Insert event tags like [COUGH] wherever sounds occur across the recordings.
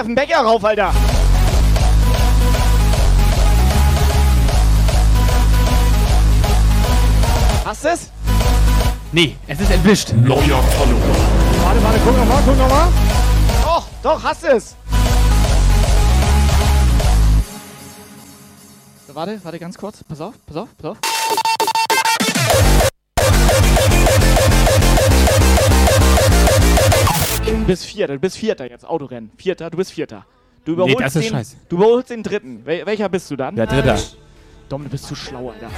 Wir werfen Bäcker rauf, Alter! Hast du es? Nee, es ist entwischt. Neuer Follower. Warte, warte, guck nochmal, guck nochmal. Doch, doch, hast es! So, warte, warte ganz kurz. Pass auf, pass auf, pass auf. Bist Vierter, du bist Vierter jetzt, Autorennen. Vierter, du bist Vierter. Du überholst, das ist den, scheiße. du überholst den Dritten. Wel welcher bist du dann? Der Dritter. Dom, du bist zu schlau, Alter.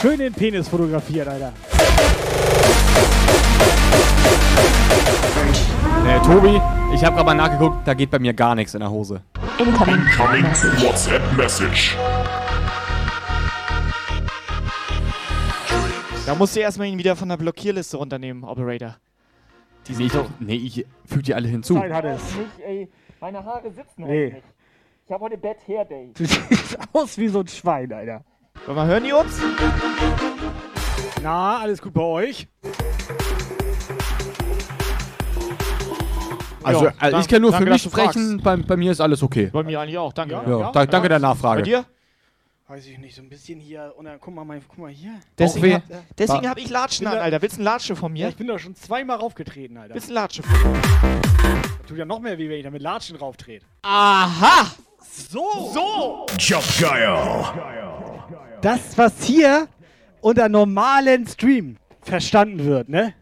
Schön den Penis fotografiert, Alter. Äh, Tobi, ich habe gerade mal nachgeguckt, da geht bei mir gar nichts in der Hose. Incoming WhatsApp Message. Da musst du erstmal ihn wieder von der Blockierliste runternehmen, Operator. Die sehe ich doch. Nee, ich füge die alle hinzu. hat es. Nicht, ey. Meine Haare sitzen Nee. nicht. Ich habe heute Bad Hair Day. Du siehst aus wie so ein Schwein, Alter. Wollen wir hören die uns? Na, alles gut bei euch? Also, Ja, also ich kann nur für danke, mich du fragst. sprechen, bei, bei mir ist alles okay. Bei mir eigentlich auch, danke. Ja, da, danke der Bei Nachfrage. dir? Weiß ich nicht, so ein bisschen hier. Und dann, guck mal, mein, guck mal hier. Deswegen, hab, deswegen hab ich Latschen an, Alter. Willst du ein Latsche von Ja, mir? ich bin da schon zweimal raufgetreten, Alter. Willst du ein Latsche von mir? Das tut ja noch mehr weh, wenn ich da mit Latschen rauftrete. Aha! So! So! Guile. Das, was hier unter normalen Stream verstanden wird, ne?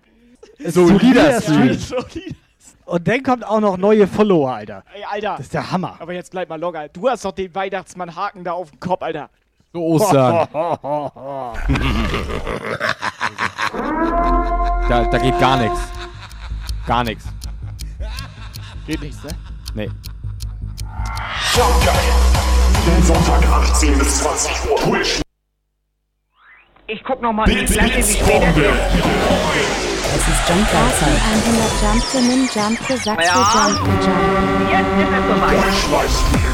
Solider Stream. Solid. Und dann kommt auch noch neue Follower, Alter. Ey, Alter. Das ist der Hammer. Aber jetzt bleib mal locker. Du hast doch den Weihnachtsmann-Haken da auf dem Kopf, Alter. So Ostern. [LAUGHS] da, da geht gar nichts. Gar nichts. Geht nichts, ne? Nee. Den Sonntag 18 bis 20 Uhr. Twitch. Ich guck noch mal, Blitz, Blitz. Es ist Jump-Zeit. 100 Jump Nim, Jump Saxo, Ja. Jump Jump. Jetzt ist es soweit. Livestream.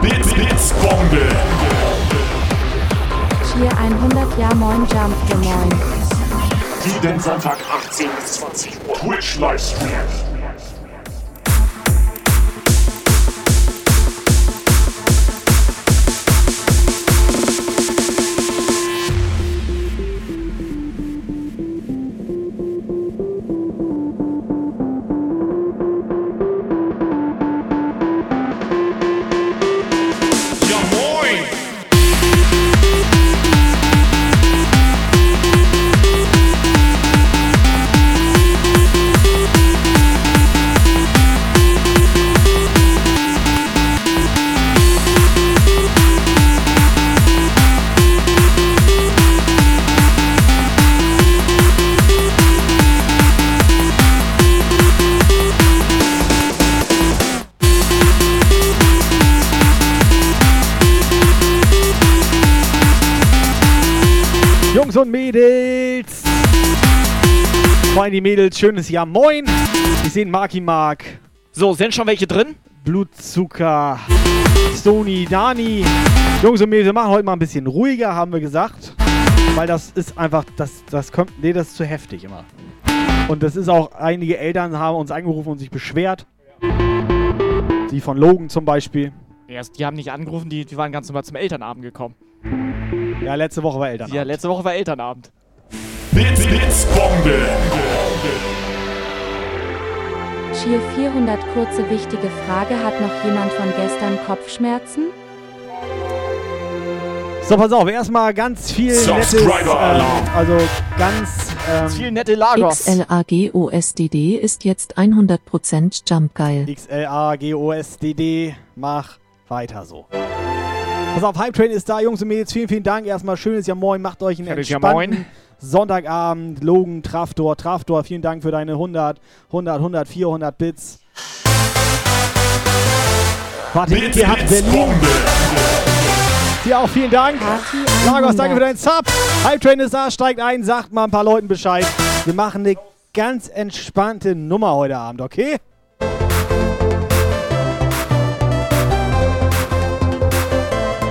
Blitz, Blitz, Bombe. Cheer 100 Ja Moin, Jump für Moin. Jeden Sonntag 18 bis 20 Uhr. Twitch Allem die Mädels, schönes Jahr. Moin. Ich sehe Marki Mark. So, sind schon welche drin? Blutzucker. Sony, Dani. Jungs und Mädels, wir machen heute mal ein bisschen ruhiger, haben wir gesagt. Weil das ist einfach, das, das kommt, nee, das ist zu heftig immer. Und das ist auch, einige Eltern haben uns angerufen und sich beschwert. Die von Logan zum Beispiel. Erst, die haben nicht angerufen, die, die waren ganz normal zum Elternabend gekommen. Ja, letzte Woche war Eltern. Ja, letzte Woche war Elternabend. Blitz, Blitzbombe. Cheer 400 kurze wichtige Frage. Hat noch jemand von gestern Kopfschmerzen? So, pass auf, erstmal ganz viel nettes, Subscriber Alarm. also ganz, ähm, Viel nette Lagos. XLAGOSDD ist jetzt 100% Jumpgeil. XLA-GOSDD, mach weiter so. Pass auf, Hype Train ist da, Jungs und Mädels, vielen, vielen Dank. Erstmal schönes Jahr Moin, macht euch einen entspannten Moin. Sonntagabend. Logan, Traftor, Traftor, vielen Dank für deine 100, 100, 100, 400 Bits. Warte, Blitz, ihr habt Berlin. Dir auch vielen Dank. Lagos, danke für 100. deinen Sub. Hype Train ist da, steigt ein, sagt mal ein paar Leuten Bescheid. Wir machen eine ganz entspannte Nummer heute Abend, okay?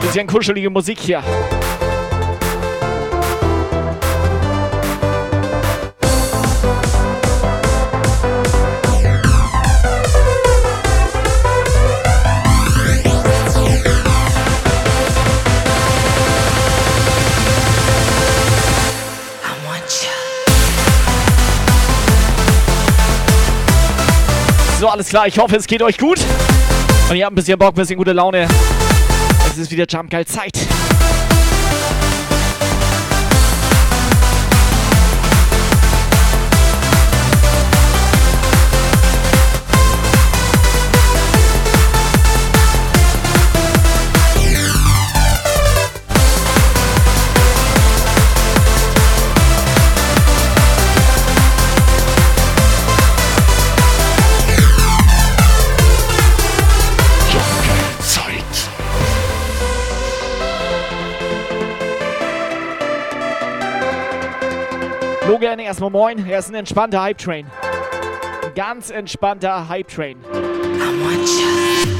Bisschen kuschelige Musik hier. So, alles klar. Ich hoffe, es geht euch gut. Und ihr habt ein bisschen Bock, ein bisschen gute Laune. Es ist wieder Jump. Zeit. Logan, erstmal moin. Er ist ein entspannter Hype-Train. Ein ganz entspannter Hype-Train.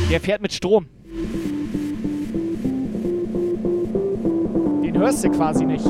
Der fährt mit Strom. Den hörst du quasi nicht.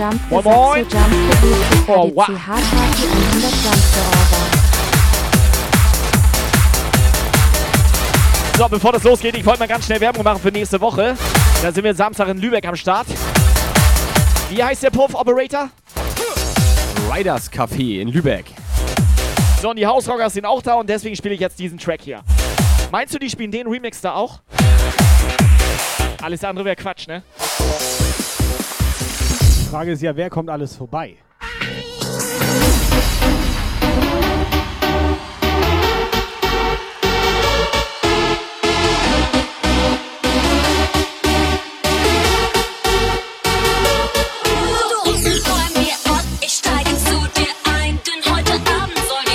Jump für 9 Jump für Moin, moin. Jump für Oh, wow. KDCH Party 100 Jump für Orga. So, bevor das losgeht, ich wollte mal ganz schnell Werbung machen für nächste Woche. Da sind wir Samstag in Lübeck am Start. Wie heißt der Puff Operator? Riders Café in Lübeck. So, und die Hausrockers sind auch da und deswegen spiele ich jetzt diesen Track hier. Meinst du, die spielen den Remix da auch? Alles andere wäre Quatsch, ne? Die Frage ist ja, wer kommt alles vorbei? Du rufst bei mir an, ich steige zu dir ein, denn heute Abend sollen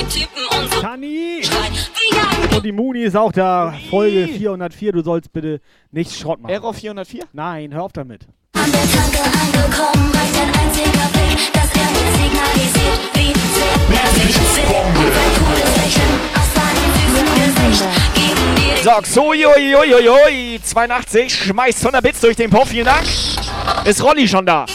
die Muni ist auch da. Folge 404. Du sollst bitte nicht Schrott machen. Error 404? Nein, hör auf damit. So, Xoiuiuiui, 82, schmeißt 100 Bits durch den Puff, vielen Dank. Ist Rolli schon da?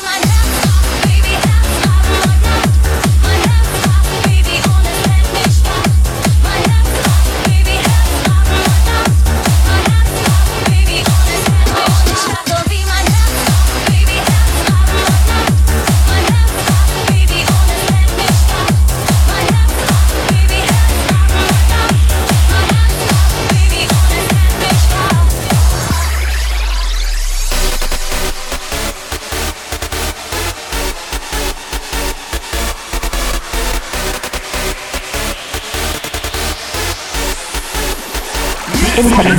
Incoming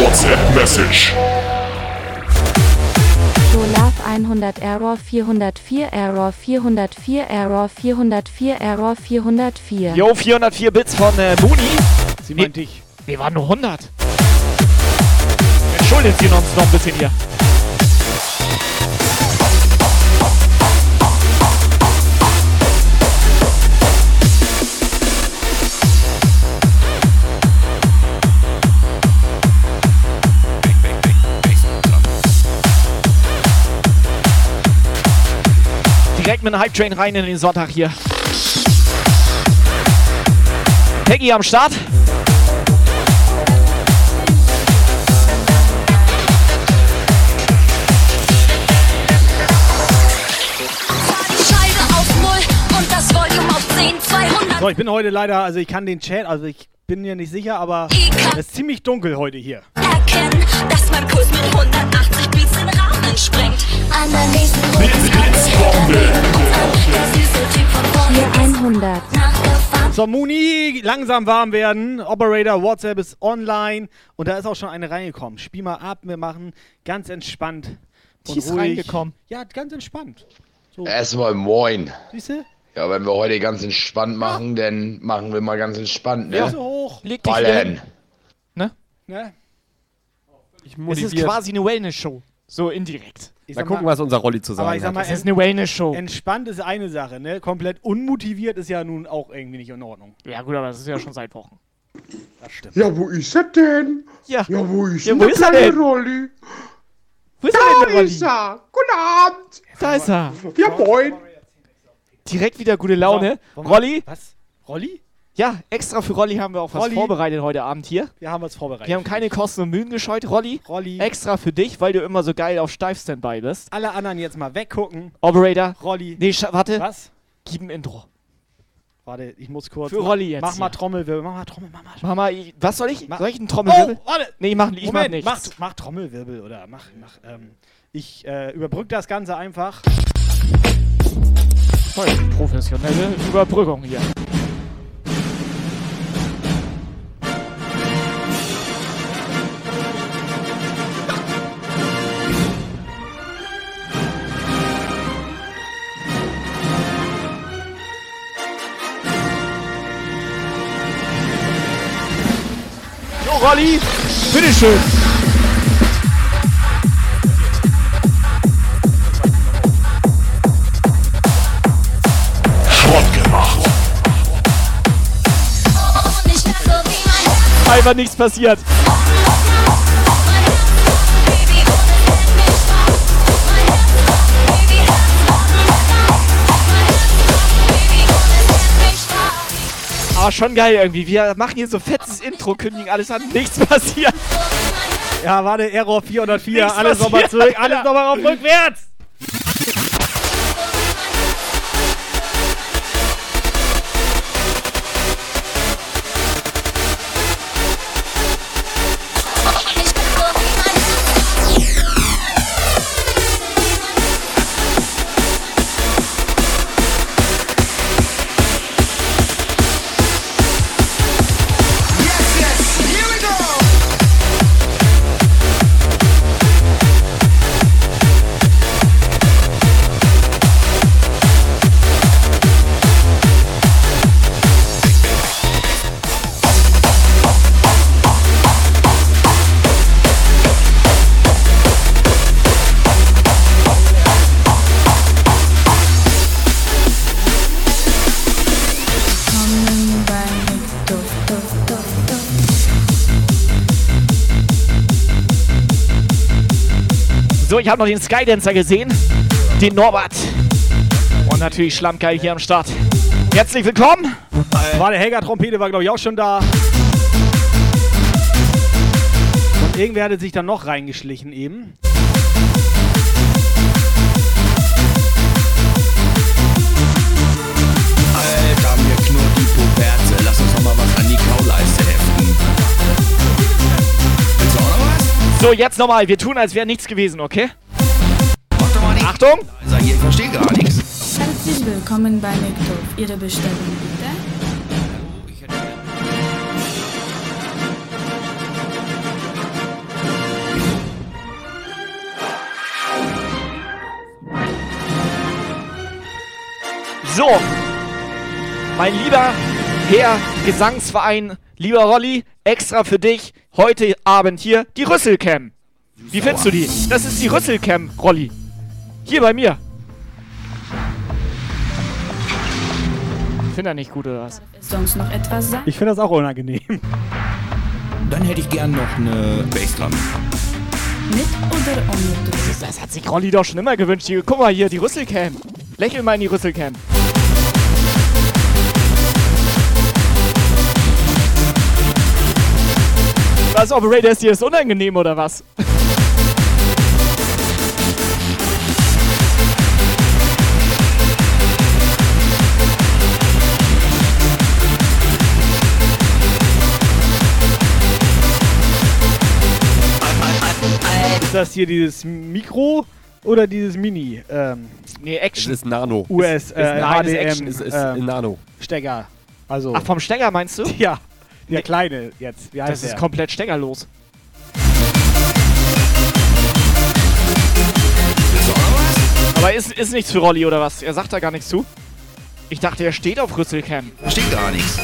WhatsApp Message. So Love 100 Error 404 Error 404 Error 404 Error 404. Yo, 404 Bits von äh, Mooney. Sie Nee. meint dich. Nee, waren nur 100. Entschuldigt Sie uns noch ein bisschen hier. Direkt mit dem Hype Train rein in den Sonntag hier. Peggy am Start. Fahr die Scheibe auf Null und das Volume auf 10, 200. So, ich bin heute leider, also ich kann den Chat, also ich bin mir nicht sicher, aber es ist ziemlich dunkel heute hier. erkennen, dass mein Puls mit 180 Beats den Rahmen sprengt. An der nächsten Runde Der süße Typ von vorhin 100. nachgefahren. So, Muni, langsam warm werden. Operator, WhatsApp ist online. Und da ist auch schon eine reingekommen. Spiel mal ab, wir machen ganz entspannt. Die ist ruhig. reingekommen. Ja, ganz entspannt. So, Erstmal moin. siehst du? Ja, wenn wir heute ganz entspannt machen, dann machen wir mal ganz entspannt, ne? Ja. So hoch. Leg dich. Ballen. Ne? Ich Es ist quasi eine Wellness-Show. So indirekt. Ich Mal gucken, mal, was unser Rolli zu sagen aber ich sag hat. mal, Es ist eine Wellness-Show. entspannt ist eine Sache, ne? Komplett unmotiviert ist ja nun auch irgendwie nicht in Ordnung. Ja gut, aber das ist ja schon seit Wochen. Das stimmt. Ja, wo ist er denn? Ja. Ja, wo ist Ja, denn wo ist er denn? Rolli? Wo ist er Da denn, der ist Rolli? er. Guten Abend. Da ist er. Ja, moin. Direkt wieder gute Laune. Rolli? Was? Rolli? Ja, extra für Rolli haben wir auch was Rolli. vorbereitet heute Abend hier. Wir haben uns vorbereitet. Wir haben keine Kosten und Mühen gescheut. Rolli, Rolli. extra für dich, weil du immer so geil auf Steif-Standby bist. Alle anderen jetzt mal weggucken. Operator. Rolli. Nee, warte. Was? Gib ein Intro. Warte, ich muss kurz. Für Rolli jetzt Mach mal. Trommelwirbel. Mach mal Trommelwirbel. Mach mal. Mama, ich- was soll ich? Mach- Soll ich einen Trommelwirbel? Oh, warte. Nee, ich mach, ich mach nichts. mach, mach Trommelwirbel oder mach, mach, ähm, ich äh, überbrück das Ganze einfach. Toll, professionelle Überbrückung hier. Rolli, bitteschön. Gemacht. Einfach nichts passiert. Aber schon geil irgendwie. Wir machen hier so Intro, kündigen alles an, nichts passiert. Ja, warte, Error 404, Nichts alles nochmal zurück, alles nochmal auf rückwärts. Ich habe noch den Skydancer gesehen. Den Norbert. Und natürlich Schlammgeil hier am Start. Herzlich willkommen. Warte, Helga Trompete war, glaube ich, auch schon da. Und irgendwer hatte sich dann noch reingeschlichen eben. Alter, mir knurrt die Puberze. Lass uns doch mal was an die Kauleiste So, jetzt nochmal. Wir tun, als wäre nichts gewesen, okay? Achtung! Nein, ich verstehe gar nichts. Herzlich willkommen bei McDoof. Ihre Bestellung bitte. So, mein lieber Herr Gesangsverein, lieber Rolli, extra für dich heute Abend hier die Rüsselcam. Wie findest du die? Das ist die Rüsselcam, Rolli. Hier bei mir. Ich finde er nicht gut, oder was? Sonst noch etwas sagen? Ich finde das auch unangenehm. Dann hätte ich gern noch eine Bassdrum. Mit oder ohne? Das hat sich Rolli doch schon immer gewünscht. Hier, guck mal hier, die Rüsselcam. Lächel mal in die Rüsselcam. Was, Operator, ist dir das unangenehm oder was? Ist das hier dieses Mikro oder dieses Mini? Ähm, nee, Es Action. ist Nano. US, ist, äh, nein, es ist HDM, Action. Es ist ähm, Nano. Stecker. Also. Ach, vom Stecker meinst du? ja, der kleine jetzt. Wie heißt Das ist der? komplett steckerlos. Aber ist, ist nichts für Rolli oder was? Er sagt da gar nichts zu. Ich dachte, er steht auf Rüsselcam. Steht gar nichts.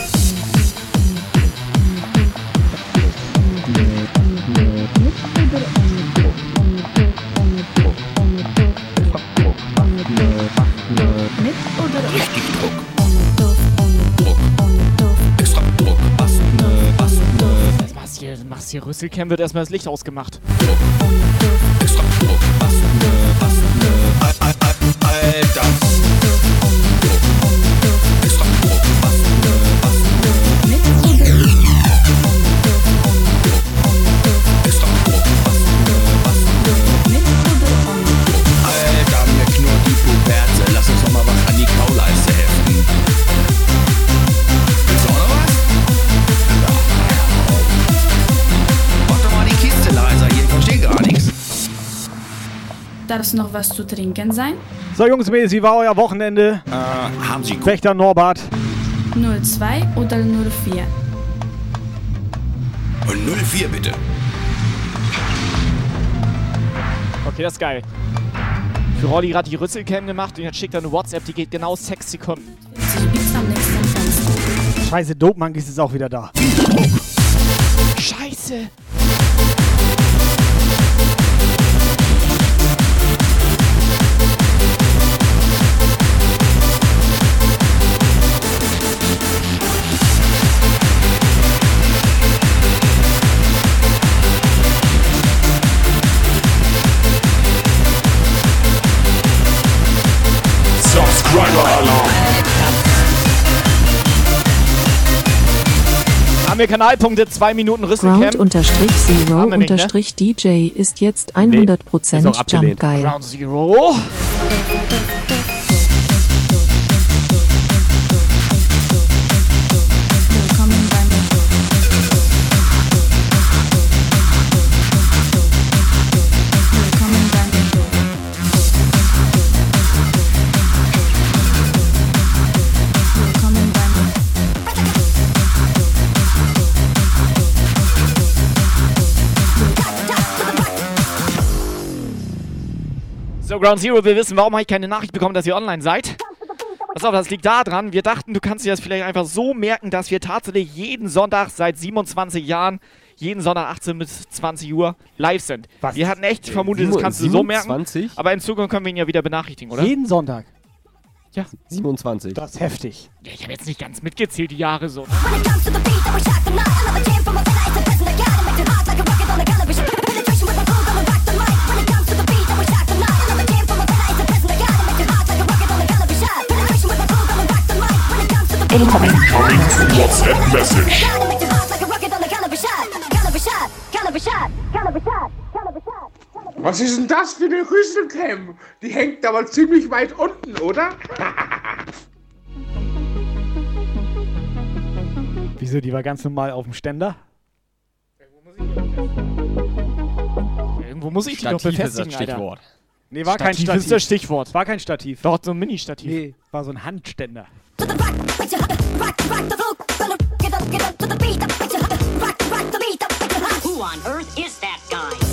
Mit oder ohne Richtig hier Rüsselcam, wird erstmal das Licht ausgemacht. extra Alter. Darf es noch was zu trinken sein? So, Jungs, Mädels, wie war euer Wochenende? Äh, haben Sie Wächter Norbert. 02 oder 04? Und 04 bitte. Okay, das ist geil. Für Rolli gerade die Rüsselcam gemacht und jetzt schickt er eine WhatsApp, die geht genau 6 Sekunden. 40 Bits am nächsten Fenster. Scheiße, Dope Monkeys ist auch wieder da. Scheiße! Haben wir Kanalpunkte, 2 Minuten Rüsselcam. Ground unterstrich Zero ne? unterstrich DJ ist jetzt 100% ist auch abgelehnt. Jump geil. Ground Zero. So, Ground Zero, wir wissen, warum habe ich keine Nachricht bekommen, dass ihr online seid. Pass auf, das liegt daran, wir dachten, du kannst dir das vielleicht einfach so merken, dass wir tatsächlich jeden Sonntag seit 27 Jahren, jeden Sonntag 18 bis 20 Uhr live sind. Was? Wir hatten echt vermutet, das kannst du so merken. 27? Aber in Zukunft können wir ihn ja wieder benachrichtigen, oder? Jeden Sonntag. 27. Das ist heftig. Ja, ich habe jetzt nicht ganz mitgezählt, die Jahre so. WhatsApp Message. Was ist denn das für eine Rüsselcam? Die hängt aber ziemlich weit unten, oder? [LAUGHS] Wieso, die war ganz normal auf dem Ständer? Irgendwo muss ich die doch Stativ ist das befestigen, Alter. Stichwort. Nee, war kein Stativ Stativ. ist das Stichwort. War kein Stativ. Doch, so ein Mini-Stativ. Nee, war so ein Handständer. Who on earth is that guy?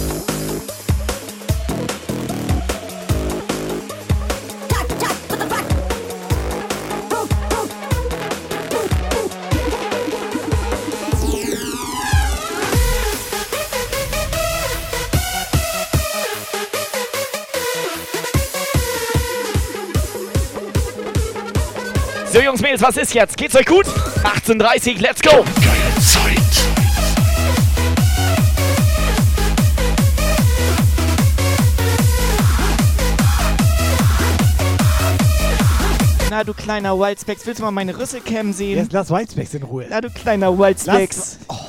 So, Jungs, Mädels, was ist jetzt? Geht's euch gut? 18.30 let's go! Na, du kleiner Wildspecs, willst du mal meine Rüsselcam sehen? Jetzt lass Whitespecs in Ruhe. Na, du kleiner Wildspecs. Lass-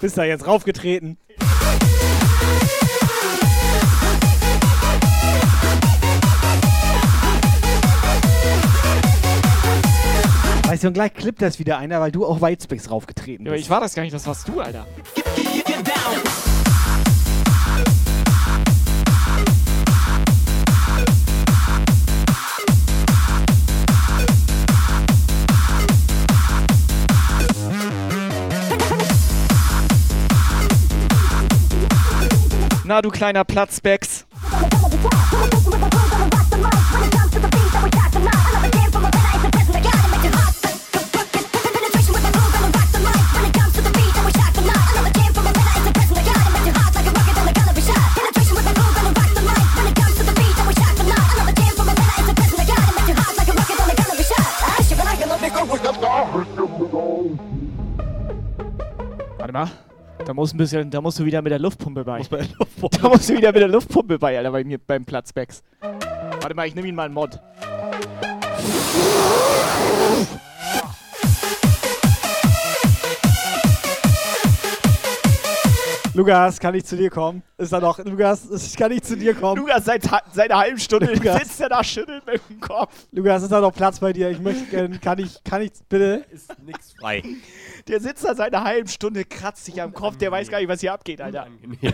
Bist da jetzt raufgetreten? Weißt du, und gleich klippt das wieder einer, weil du auch Whitespecs raufgetreten Ja, aber bist. ich war das gar nicht, das warst du, Alter. Na, du kleiner Platzbecks. Muss ein bisschen, da musst du wieder mit der Luftpumpe bei. Da musst du wieder mit der Luftpumpe bei, Alter, bei mir beim Platzbacks. Warte mal, ich nehme ihn mal einen Mod. Lukas, kann ich zu dir kommen? Ist da noch? Lukas, ich kann ich zu dir kommen? Lukas, seit, seit einer halben Stunde Lukas. sitzt er da, schüttelt mit dem Kopf. Lukas, ist da noch Platz bei dir? Ich möchte gerne, kann ich, kann ich, bitte? Ist nix frei. Der sitzt da seit einer halben Stunde, kratzt sich am Kopf, der weiß gar nicht, was hier abgeht, Alter. [LAUGHS]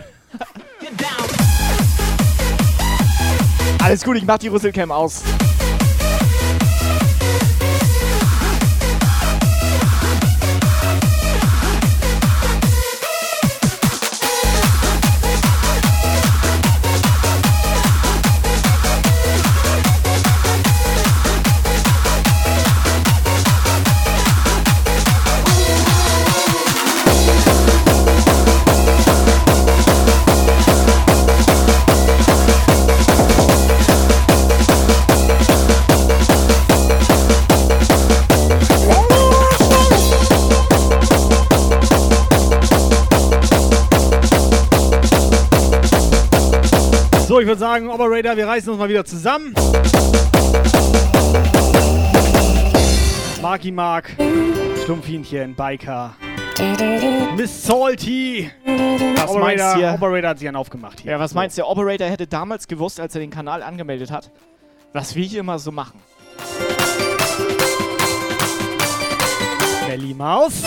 Alles gut, ich mach die Rüsselcam aus. So, ich würde sagen, Operator, wir reißen uns mal wieder zusammen. Marky Mark, Schlumpfinchen, Biker, Miss Salty. Was Operator, meinst du? Operator hat sich einen aufgemacht hier. Ja, was meinst du, der Operator hätte damals gewusst, als er den Kanal angemeldet hat, was wir hier immer so machen? Belly Maus.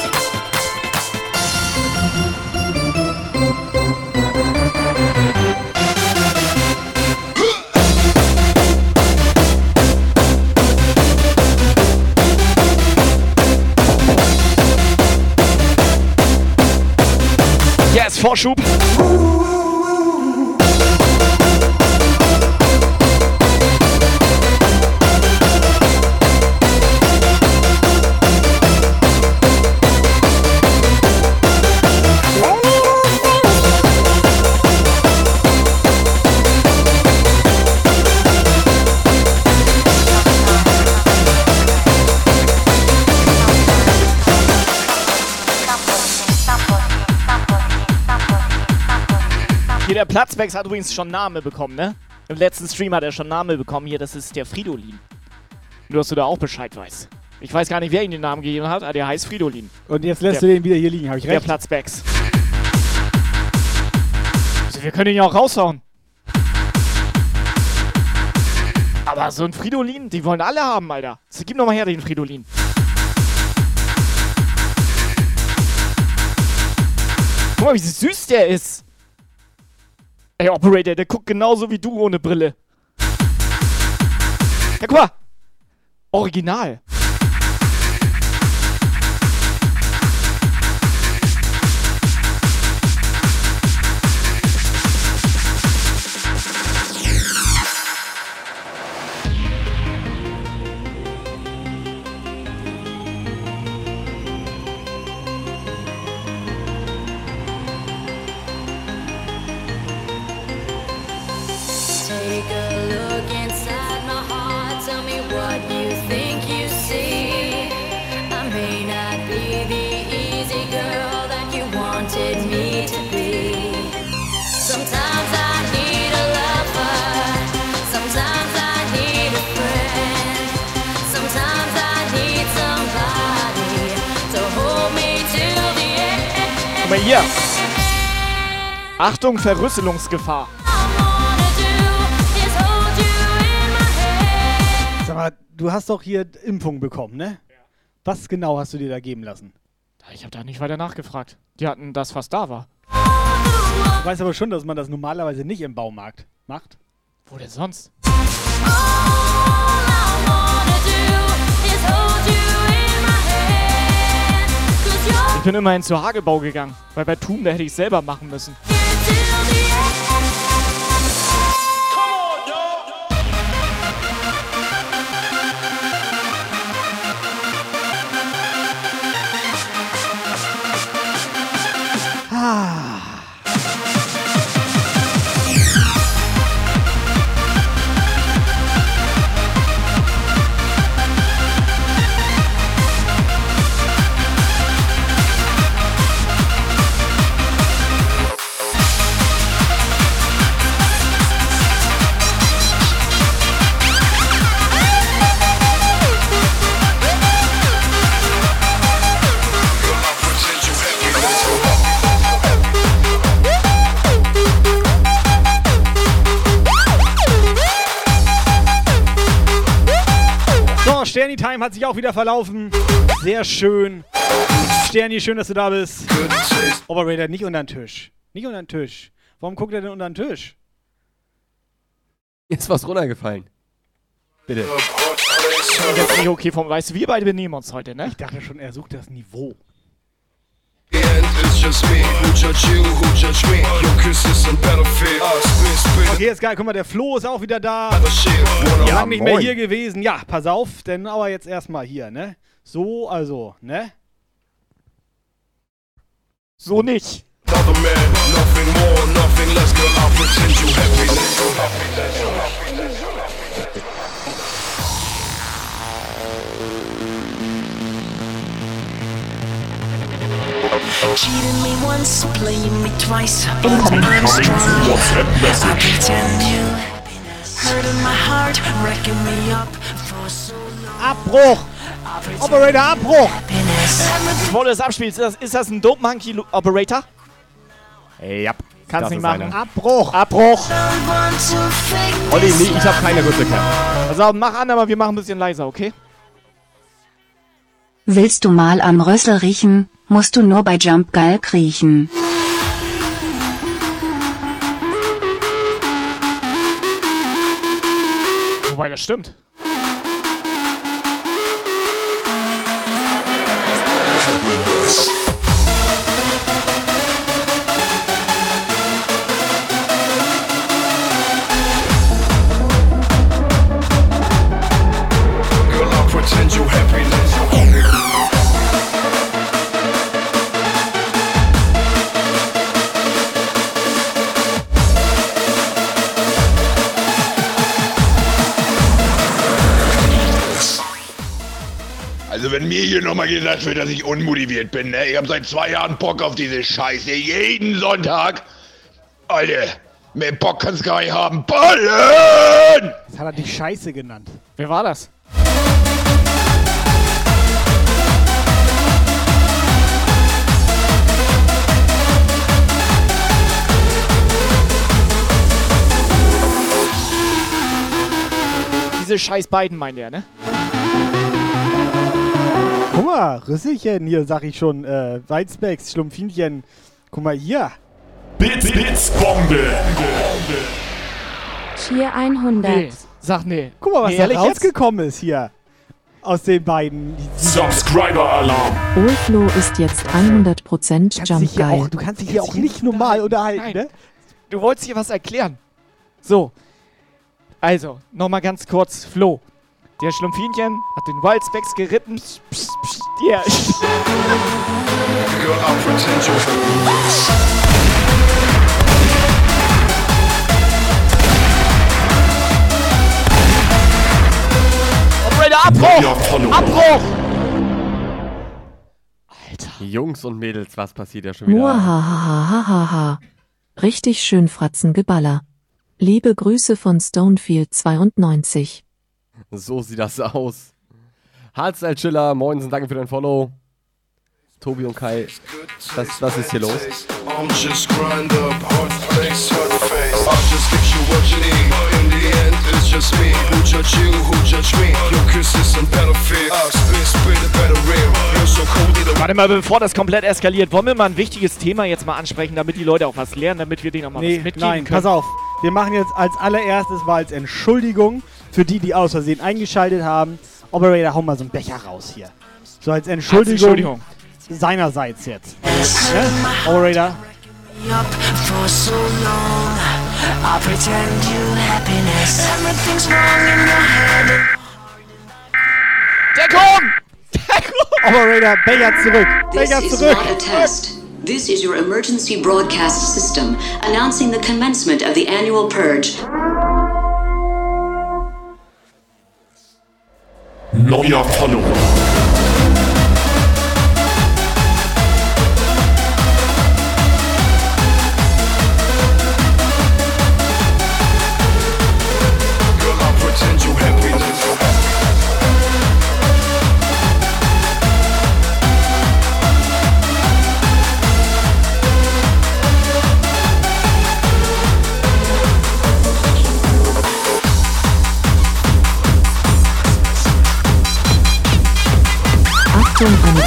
Yes, Vorschub! Der Platzbacks hat übrigens schon Name bekommen, ne? Im letzten Stream hat er schon Name bekommen. Hier, das ist der Fridolin. Nur, dass du da auch Bescheid weißt. Ich weiß gar nicht, wer ihm den Namen gegeben hat, aber der heißt Fridolin. Und jetzt lässt Der- du den wieder hier liegen, habe ich Der recht? Platzbacks. Also, wir können ihn ja auch raushauen. Aber so ein Fridolin, die wollen alle haben, Alter. So, gib noch mal her den Fridolin. Guck mal, wie süß der ist. Ey, Operator, der guckt genauso wie du ohne Brille. Ja, guck mal. Original. Hier. Achtung, Verrüsselungsgefahr. Sag mal, du hast doch hier Impfung bekommen, ne? Was genau hast du dir da geben lassen? Ich habe da nicht weiter nachgefragt. Die hatten das, was da war. Du weißt aber schon, dass man das normalerweise nicht im Baumarkt macht. Wo denn sonst? Ich bin immerhin zu Hagebau gegangen, weil bei Tum, da hätte ich selber machen müssen. Ah. Sterni Time hat sich auch wieder verlaufen. Sehr schön. Sterni, schön, dass du da bist. Operator, nicht unter den Tisch. Nicht unter den Tisch. Warum guckt er denn unter den Tisch? Ist was runtergefallen. Bitte. Das ist jetzt nicht okay vom Weißt du, wir beide benehmen uns heute, ne? Ich dachte schon, er sucht das Niveau. It's just me. Who judge you? Who judge me? Your consistent battlefield. Spin, spin. Okay, ist geil. Guck mal, der Flo ist auch wieder da. Ja, Lang nicht mehr hier gewesen. Ja, pass auf, denn aber jetzt erstmal hier, ne? So, also, ne? So nicht. Another man, nothing more, nothing less. Girl, I'll pretend you happiness. Cheating me once, playing me twice, I'm strong. I pretend you hurting my heart, wrecking me up for so long. Abbruch! Operator, Abbruch! Bevor du das abspielst, ist das, ist das ein Dope Monkey Operator? Ja. Kannst das nicht machen. einer. Abbruch! Abbruch! Olli, nee, ich habe keine. Pass auf, mach an, aber wir machen ein bisschen leiser, okay? Willst du mal am Rössel riechen, musst du nur bei Jump Geil kriechen. Wobei, das stimmt. Mir hier nochmal gesagt wird, dass ich unmotiviert bin, ne? Ich habe seit zwei Jahren Bock auf diese Scheiße. Jeden Sonntag. Alter, mehr Bock kannst gar nicht haben. Ballen! Das hat er dich Scheiße genannt. Wer war das? Diese scheiß beiden meint er, ne? Guck mal, Rüsselchen hier, sag ich schon. Äh, Weizbecks, Schlumpfinchen. Guck mal hier. Bits, Bits, Bombe. Cheer 100. Nee, sag nee. Guck mal, was Nee, da ehrlich jetzt? rausgekommen ist hier. Aus den beiden. Subscriber-Alarm. Olflo ist jetzt 100% Kannst Jump auch, du kannst dich hier auch nicht normal unterhalten, Nein. ne? Du wolltest hier was erklären. So. Also, nochmal ganz kurz. Flo. Der Schlumpfinchen hat den Wildspecs geritten. Psst, psst, psst, happiness. Operator, Abbruch! Abbruch! Jungs und Mädels, was passiert ja schon wieder? Muahahahaha. Richtig schön Fratzengeballer. Liebe Grüße von Stonefield 92. So sieht das aus. Hardstyle Chiller, moinsen, danke für dein Follow. Tobi und Kai, was, was ist hier los? Warte mal, bevor das komplett eskaliert, wollen wir mal ein wichtiges Thema jetzt mal ansprechen, damit die Leute auch was lernen, damit wir denen auch mal Nee, was mitgeben nein, können. pass auf. Wir machen jetzt als allererstes mal als Entschuldigung für die, die aus Versehen eingeschaltet haben. Operator, hau mal so einen Becher raus hier. So als Entschuldigung, Entschuldigung. seinerseits jetzt. Ne? Operator, head. Deckung! Operator, Becher zurück. Becher zurück. This is your emergency broadcast system announcing the commencement of the annual purge. Neuer Follower.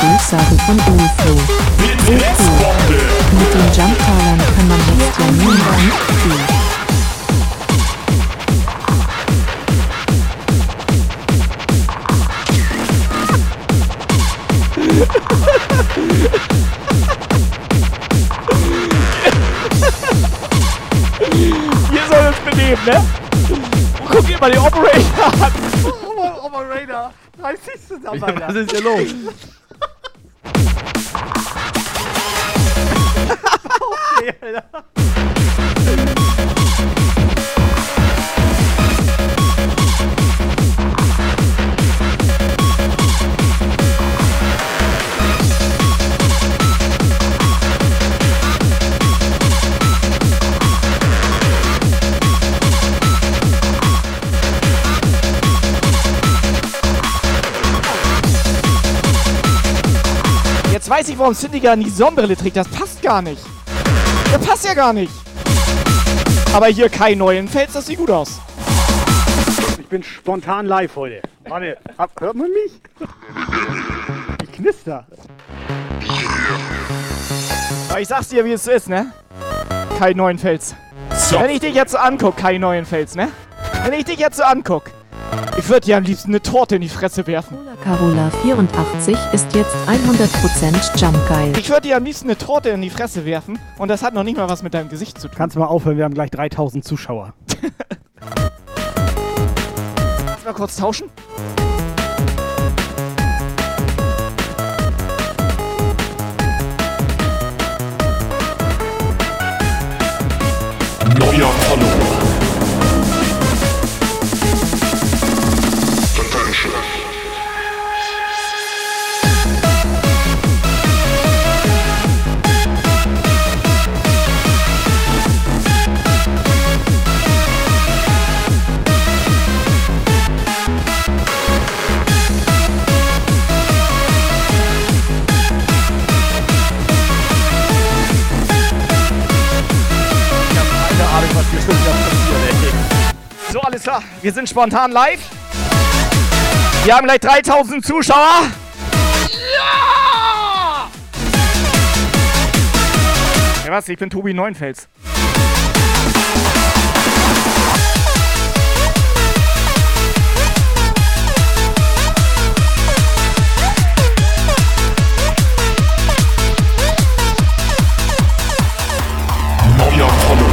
Achtung, eine Durchsage von UFO. Mit den Jumptalern kann man jetzt ja noch viel. Wir sollen uns benehmen, ne? Guck dir mal den Operator an. Operator, reiß dich zusammen, Ja, Alter. was ist hier los? okay, yeah. [LAUGHS] weiß ich, warum Syndiger nie Sonnenbrille trägt. Das passt gar nicht. Das passt ja gar nicht. Aber hier kein neuen Fels, das sieht gut aus. Ich bin spontan live heute. Warte, ab, hört man mich? Ich knister. Aber ich sag's dir, wie es ist, ne? Kai Neuenfels. Wenn ich dich jetzt so anguck, Kai Neuenfels, ne? Wenn ich dich jetzt so anguck, ich würde dir am liebsten eine Torte in die Fresse werfen. Carola 84 ist jetzt 100% Jumpgeil. Ich würde dir am liebsten eine Torte in die Fresse werfen und das hat noch nicht mal was mit deinem Gesicht zu tun. Kannst du mal aufhören, wir haben gleich 3000 Zuschauer. [LAUGHS] Mal kurz tauschen. Schon wieder passiert, ey. So, alles klar. Wir sind spontan live. Wir haben gleich 3000 Zuschauer. Ja! Ja, was? Ich bin Tobi Neuenfels.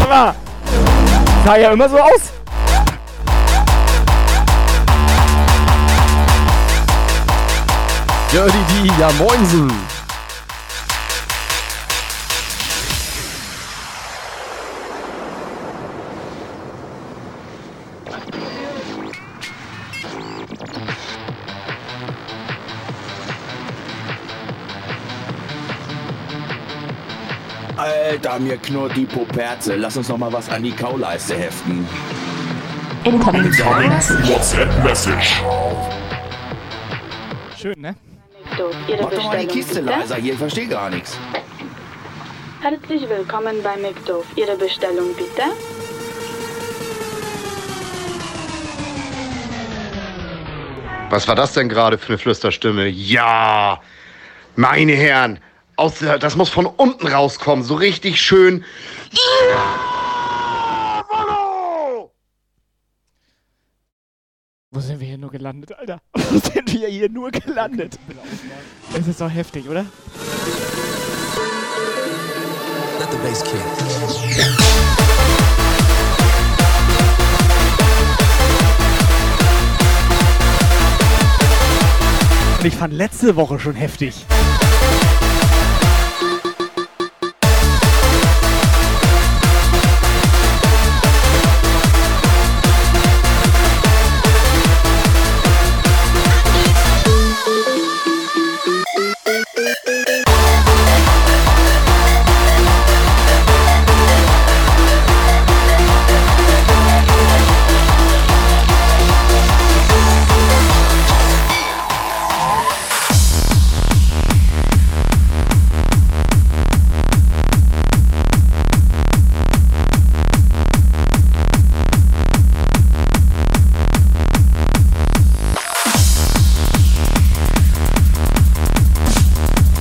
Aber sah ja immer so aus. Dirty D, ja moinsen. Alter, mir knurrt die Poperze. Lass uns noch mal was an die Kauleiste heften. WhatsApp Message. Schön, ne? Mach doch mal die Kiste bitte? leiser hier, ich verstehe gar nichts. Herzlich willkommen bei McDoof. Ihre Bestellung bitte? Was war das denn gerade für eine Flüsterstimme? Ja, meine Herren, aus der, das muss von unten rauskommen, so richtig schön. Wo sind wir hier nur gelandet, Alter? [LAUGHS] Wo sind wir hier nur gelandet? Es ist doch heftig, oder? Let the bass kick. Ich fand letzte Woche schon heftig.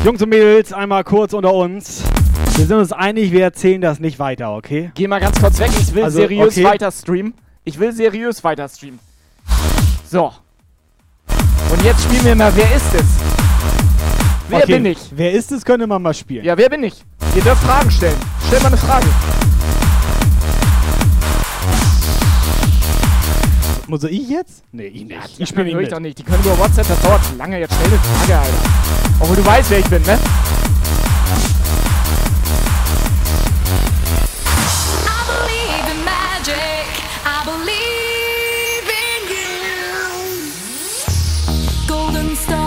Jungs und Mädels, einmal kurz unter uns. Wir sind uns einig, wir erzählen das nicht weiter, okay? Geh mal ganz kurz weg, ich will Also, seriös okay. weiter streamen. Ich will seriös weiter streamen. So. Und jetzt spielen wir mal, wer ist es? Wer okay. bin ich? Wer ist es, könnte man mal spielen. Ja, wer bin ich? Ihr dürft Fragen stellen. Stell mal eine Frage. Muss ich jetzt? Nee, ich nicht. Die ich spiele nicht mit. doch nicht. Die können über WhatsApp, das dauert zu lange. Jetzt stell eine Frage, Alter. Obwohl du weißt, wer ich bin, ne?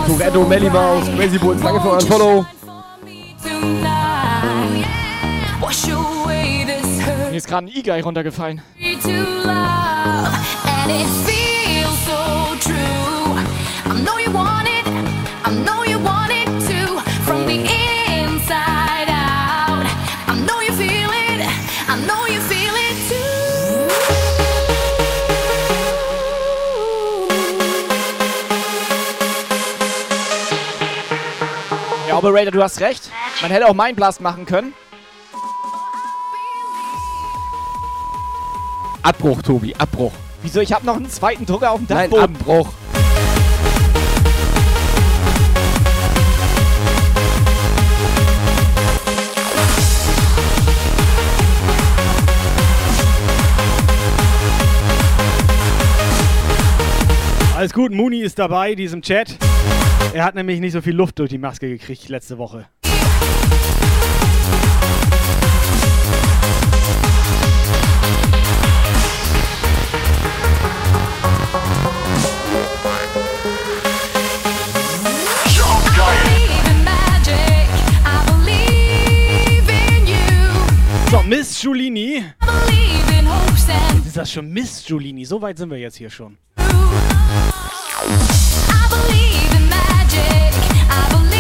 Toretto, Melly Mouse, Crazy Bulls, danke für euren Follow. Mir ist gerade ein E-Guy runtergefallen. Ja, Operator, du hast recht. Man hätte auch Mind Blast machen können. Abbruch, Tobi, Abbruch. Wieso? Ich habe noch einen zweiten Drucker auf dem Nein, Dachboden. Abbruch. Alles gut, Muni ist dabei, diesem Chat. Er hat nämlich nicht so viel Luft durch die Maske gekriegt letzte Woche. Miss Giulini. Ist das schon Miss Giulini? So weit sind wir jetzt hier schon. I believe in magic. I believe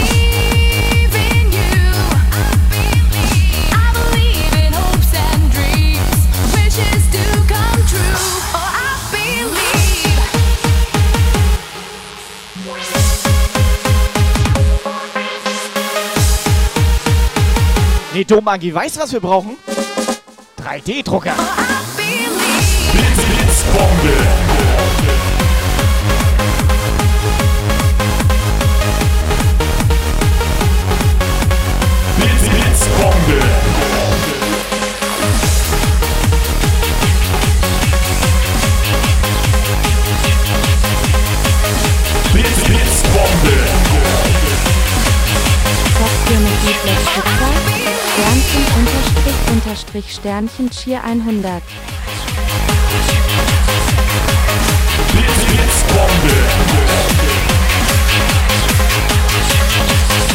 Nee, Domagi, weißt du, was wir brauchen? 3D-Drucker. Blitzbombe. Blitz, Blitzbombe. Software mit Liedless Stückzahl. Sternchen unterstrich unterstrich Sternchen Cheer 100. Blitz, Blitzbombe.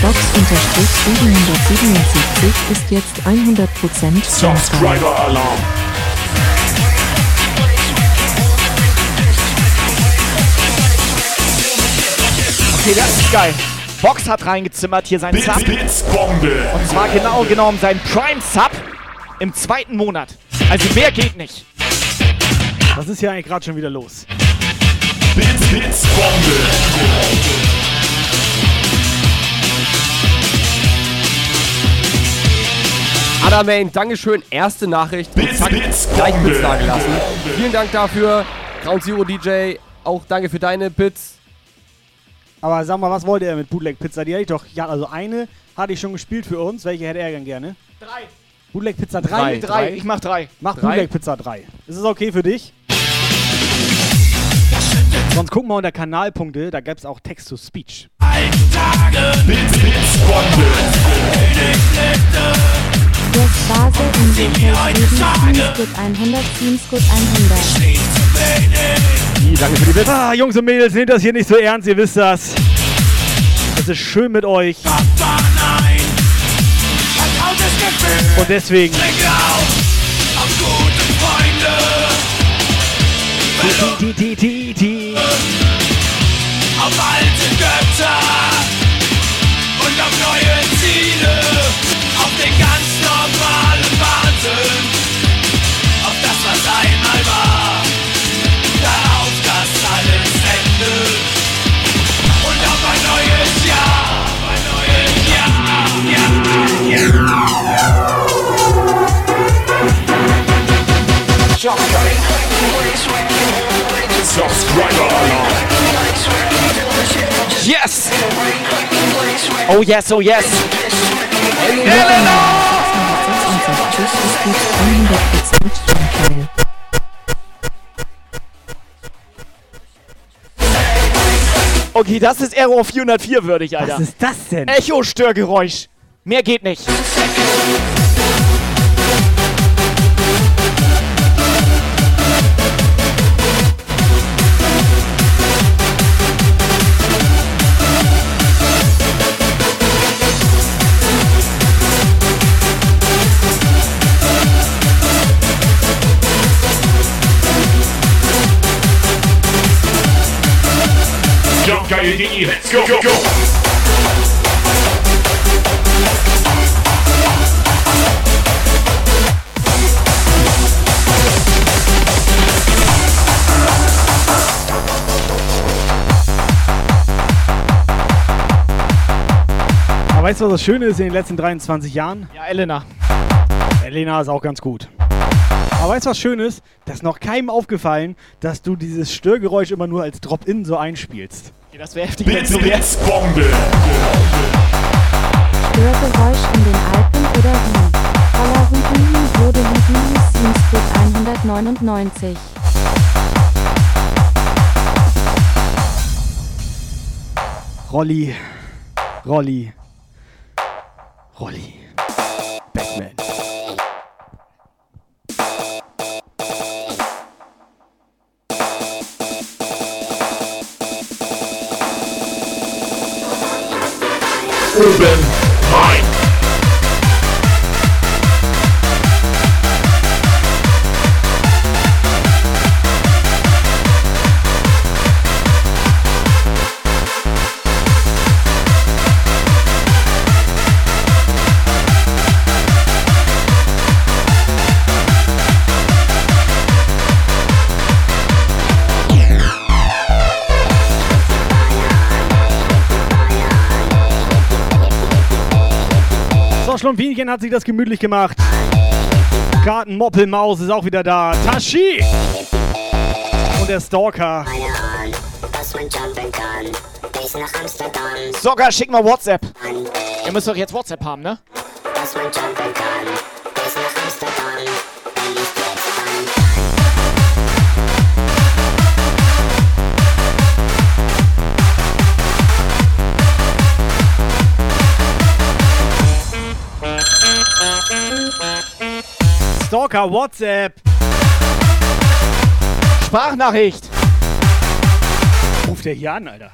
Box unterstrich 777 ist jetzt 100% Subscriber Alarm. Okay, das ist geil. Vox hat reingezimmert hier seinen Bits, Sub. Bits, Bombe. Und zwar genau genommen sein Prime Sub im zweiten Monat. Also mehr geht nicht. Was ist hier eigentlich gerade schon wieder los? Bits, Bits, Bombe. Adamain, Dankeschön. Erste Nachricht. Bits, zack, Bits, gleich. Bits dagelassen. Vielen Dank dafür. Ground Zero DJ, auch danke für deine Bits. Aber sag mal, was wollte er mit Bootleg Pizza? Die hätte ich doch. Ja, also eine hatte ich schon gespielt für uns. Welche hätte er denn gerne? Drei. Bootleg Pizza 3? Drei. Drei. Ich mach drei. Mach Drei. Bootleg Pizza 3. Ist es okay für dich? Sonst guck mal unter Kanalpunkte, da gäbe es auch Text-to-Speech. Bits, Bits, Bombe. Der Spase in den Teamscoot 100, Teamscoot 100. Danke für die Bits. Ah, Jungs und Mädels, nehmt das hier nicht so ernst, ihr wisst das. Es ist schön mit euch. Und deswegen. Auf alte Götter Subscriber Alarm. Yes! Oh yes, oh yes! Tschüss, es gibt 100% Jumpgeil. Okay, das ist Error 404 würdig, Alter. Was ist das denn? Echo-Störgeräusch. Mehr geht nicht. Jumpgeil.de. Let's go. go, go. Aber weißt du, was das Schöne ist in den letzten 23 Jahren? Ja, Elena. Elena ist auch ganz gut. Aber weißt du, was schön ist? Das ist noch keinem aufgefallen, dass du dieses Störgeräusch immer nur als Drop-In so einspielst. Okay, das wäre heftig, wäre. Bits, Bombe. Störgeräusch in den Alpen oder wie? Voller Rügen wurde Libyen Teamscoot 199. Rolli. Rolli. Rolli. Batman. Schlumpfinchen hat sich das gemütlich gemacht. Garten Moppelmaus ist auch wieder da. Tashi! Und der Stalker. Sogar schick mal WhatsApp. Ihr müsst doch jetzt WhatsApp haben, ne? Stalker, WhatsApp. Sprachnachricht. Ruft der hier an, Alter.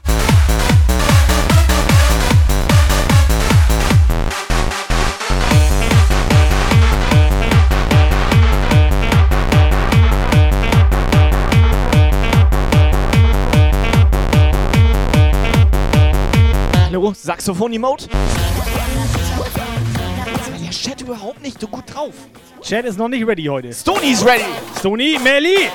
Hallo Saxophon-Emote? Der Chat überhaupt nicht so gut drauf. Chat ist noch nicht ready heute. Stony ist ready. Stony, Melli.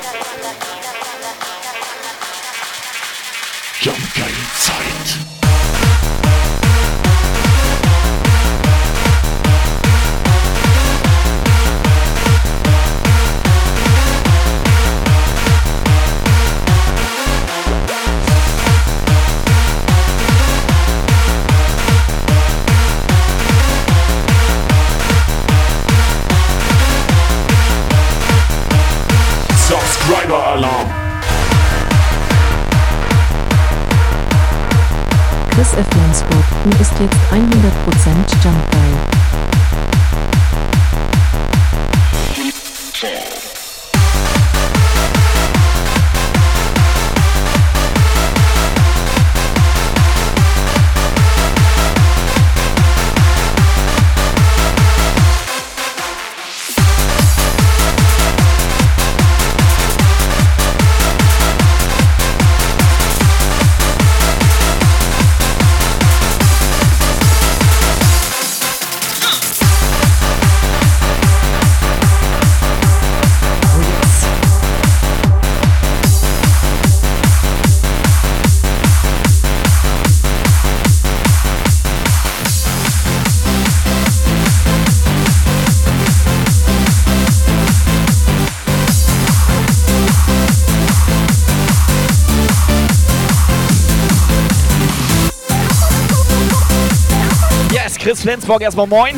Flensburg erstmal moin.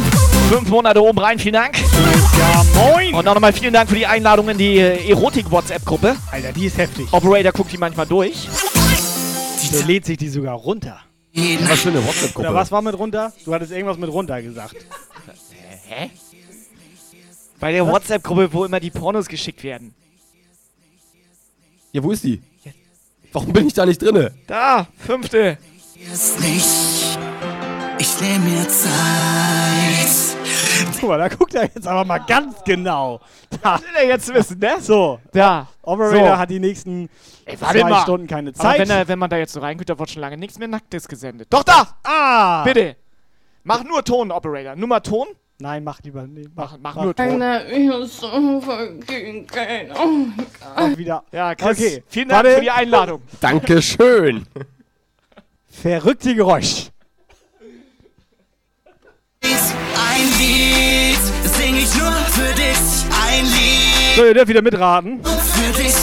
Fünf Monate oben rein, vielen Dank. Ja, moin. Und auch nochmal vielen Dank für die Einladung in die äh, Erotik-WhatsApp-Gruppe. Alter, die ist heftig. Operator guckt die manchmal durch. Der lädt sich die sogar runter. Was für eine WhatsApp-Gruppe. Oder was war mit runter? Du hattest irgendwas mit runter gesagt. Hä? Bei der WhatsApp-Gruppe, wo immer die Pornos geschickt werden. Ja, wo ist die? Warum bin ich da nicht drinne? Da, fünfte. Ist nicht. Ich nehme mir Zeit. Guck mal, da guckt er jetzt aber mal ganz genau. Da. Was will er jetzt wissen, ne? So, Da. Operator So. hat die nächsten warte zwei mal. Stunden keine Aber Zeit. wenn, er, wenn man da jetzt so reinguckt, da wird schon lange nichts mehr Nacktes gesendet. Doch da! ah! Bitte! Mach nur Ton, Operator. Nur mal Ton. Nein, mach lieber. Nee, Mach, mach nur Ton. Oh mein Gott. mach wieder. Ja, Chris, Okay, vielen Dank warte. für die Einladung. Dankeschön. Verrückte Geräusch. Ein Lied sing ich nur für dich. Ein Lied So, ihr dürft wieder mitraten. für dich.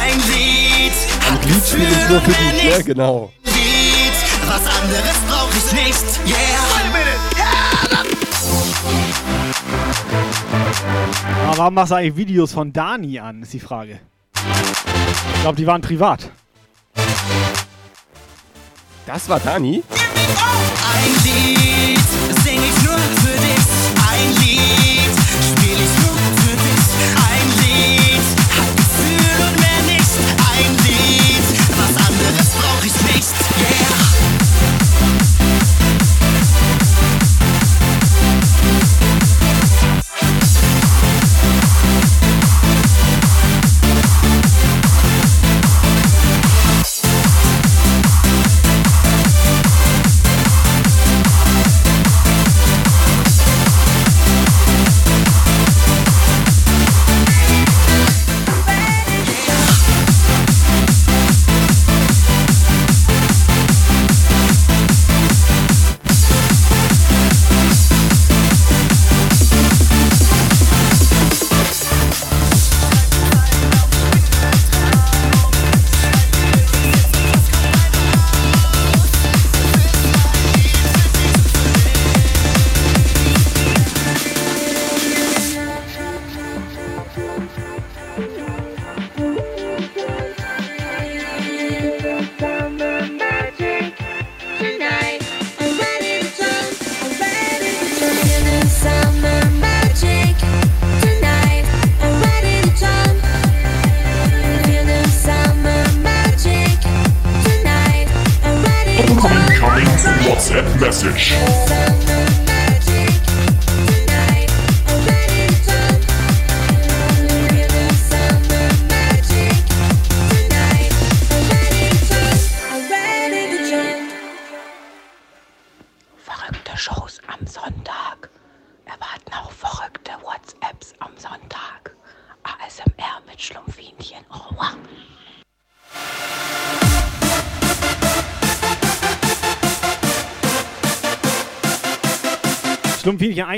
Ein Lied. Ein Glied spiele ich nur für dich. Ja, genau. Lied. Was anderes brauch ich nicht. Yeah. Aber warum machst du eigentlich Videos von Dani an, ist die Frage. Ich glaube, die waren privat. Das war Dani? Ein Lied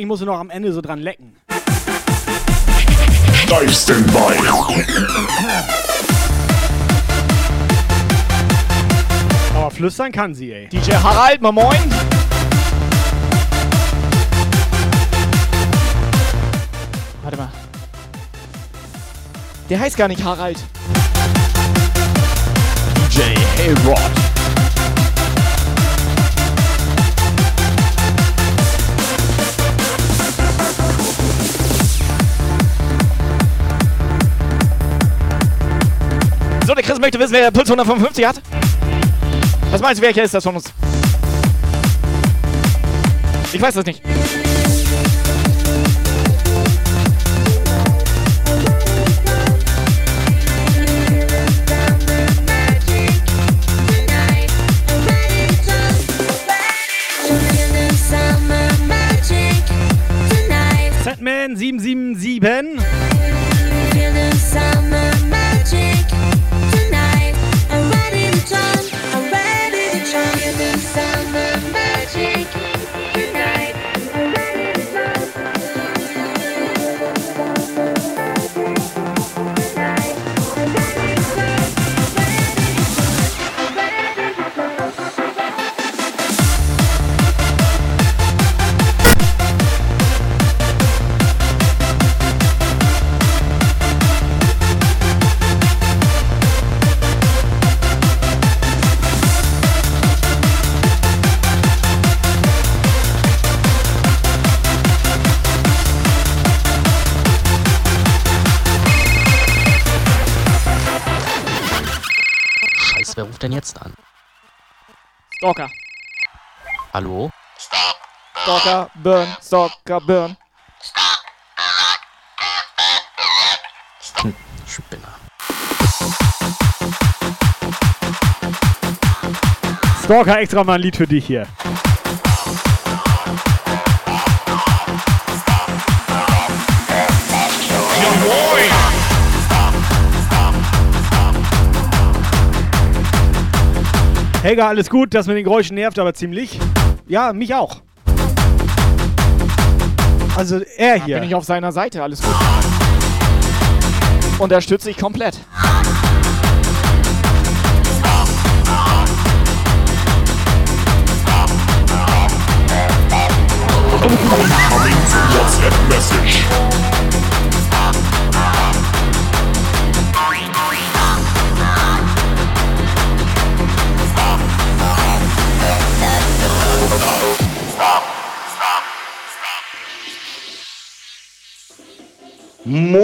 Du noch am Ende so dran lecken. Steifsten Bein. Aber flüstern kann sie, ey. DJ Harald, mal moin. Warte mal. Der heißt gar nicht Harald. DJ Hayrod. Chris möchte wissen, wer der Puls 155 hat. Was meinst du, welcher ist das von uns? Ich weiß das nicht. Burn, Stalker, Burn. Spinner. Stalker, extra mal ein Lied für dich hier. Helga, alles gut, das mit den Geräuschen nervt aber ziemlich. Ja, mich auch. Also er Da hier. bin ich auf seiner Seite, alles gut. Unterstütze ich komplett.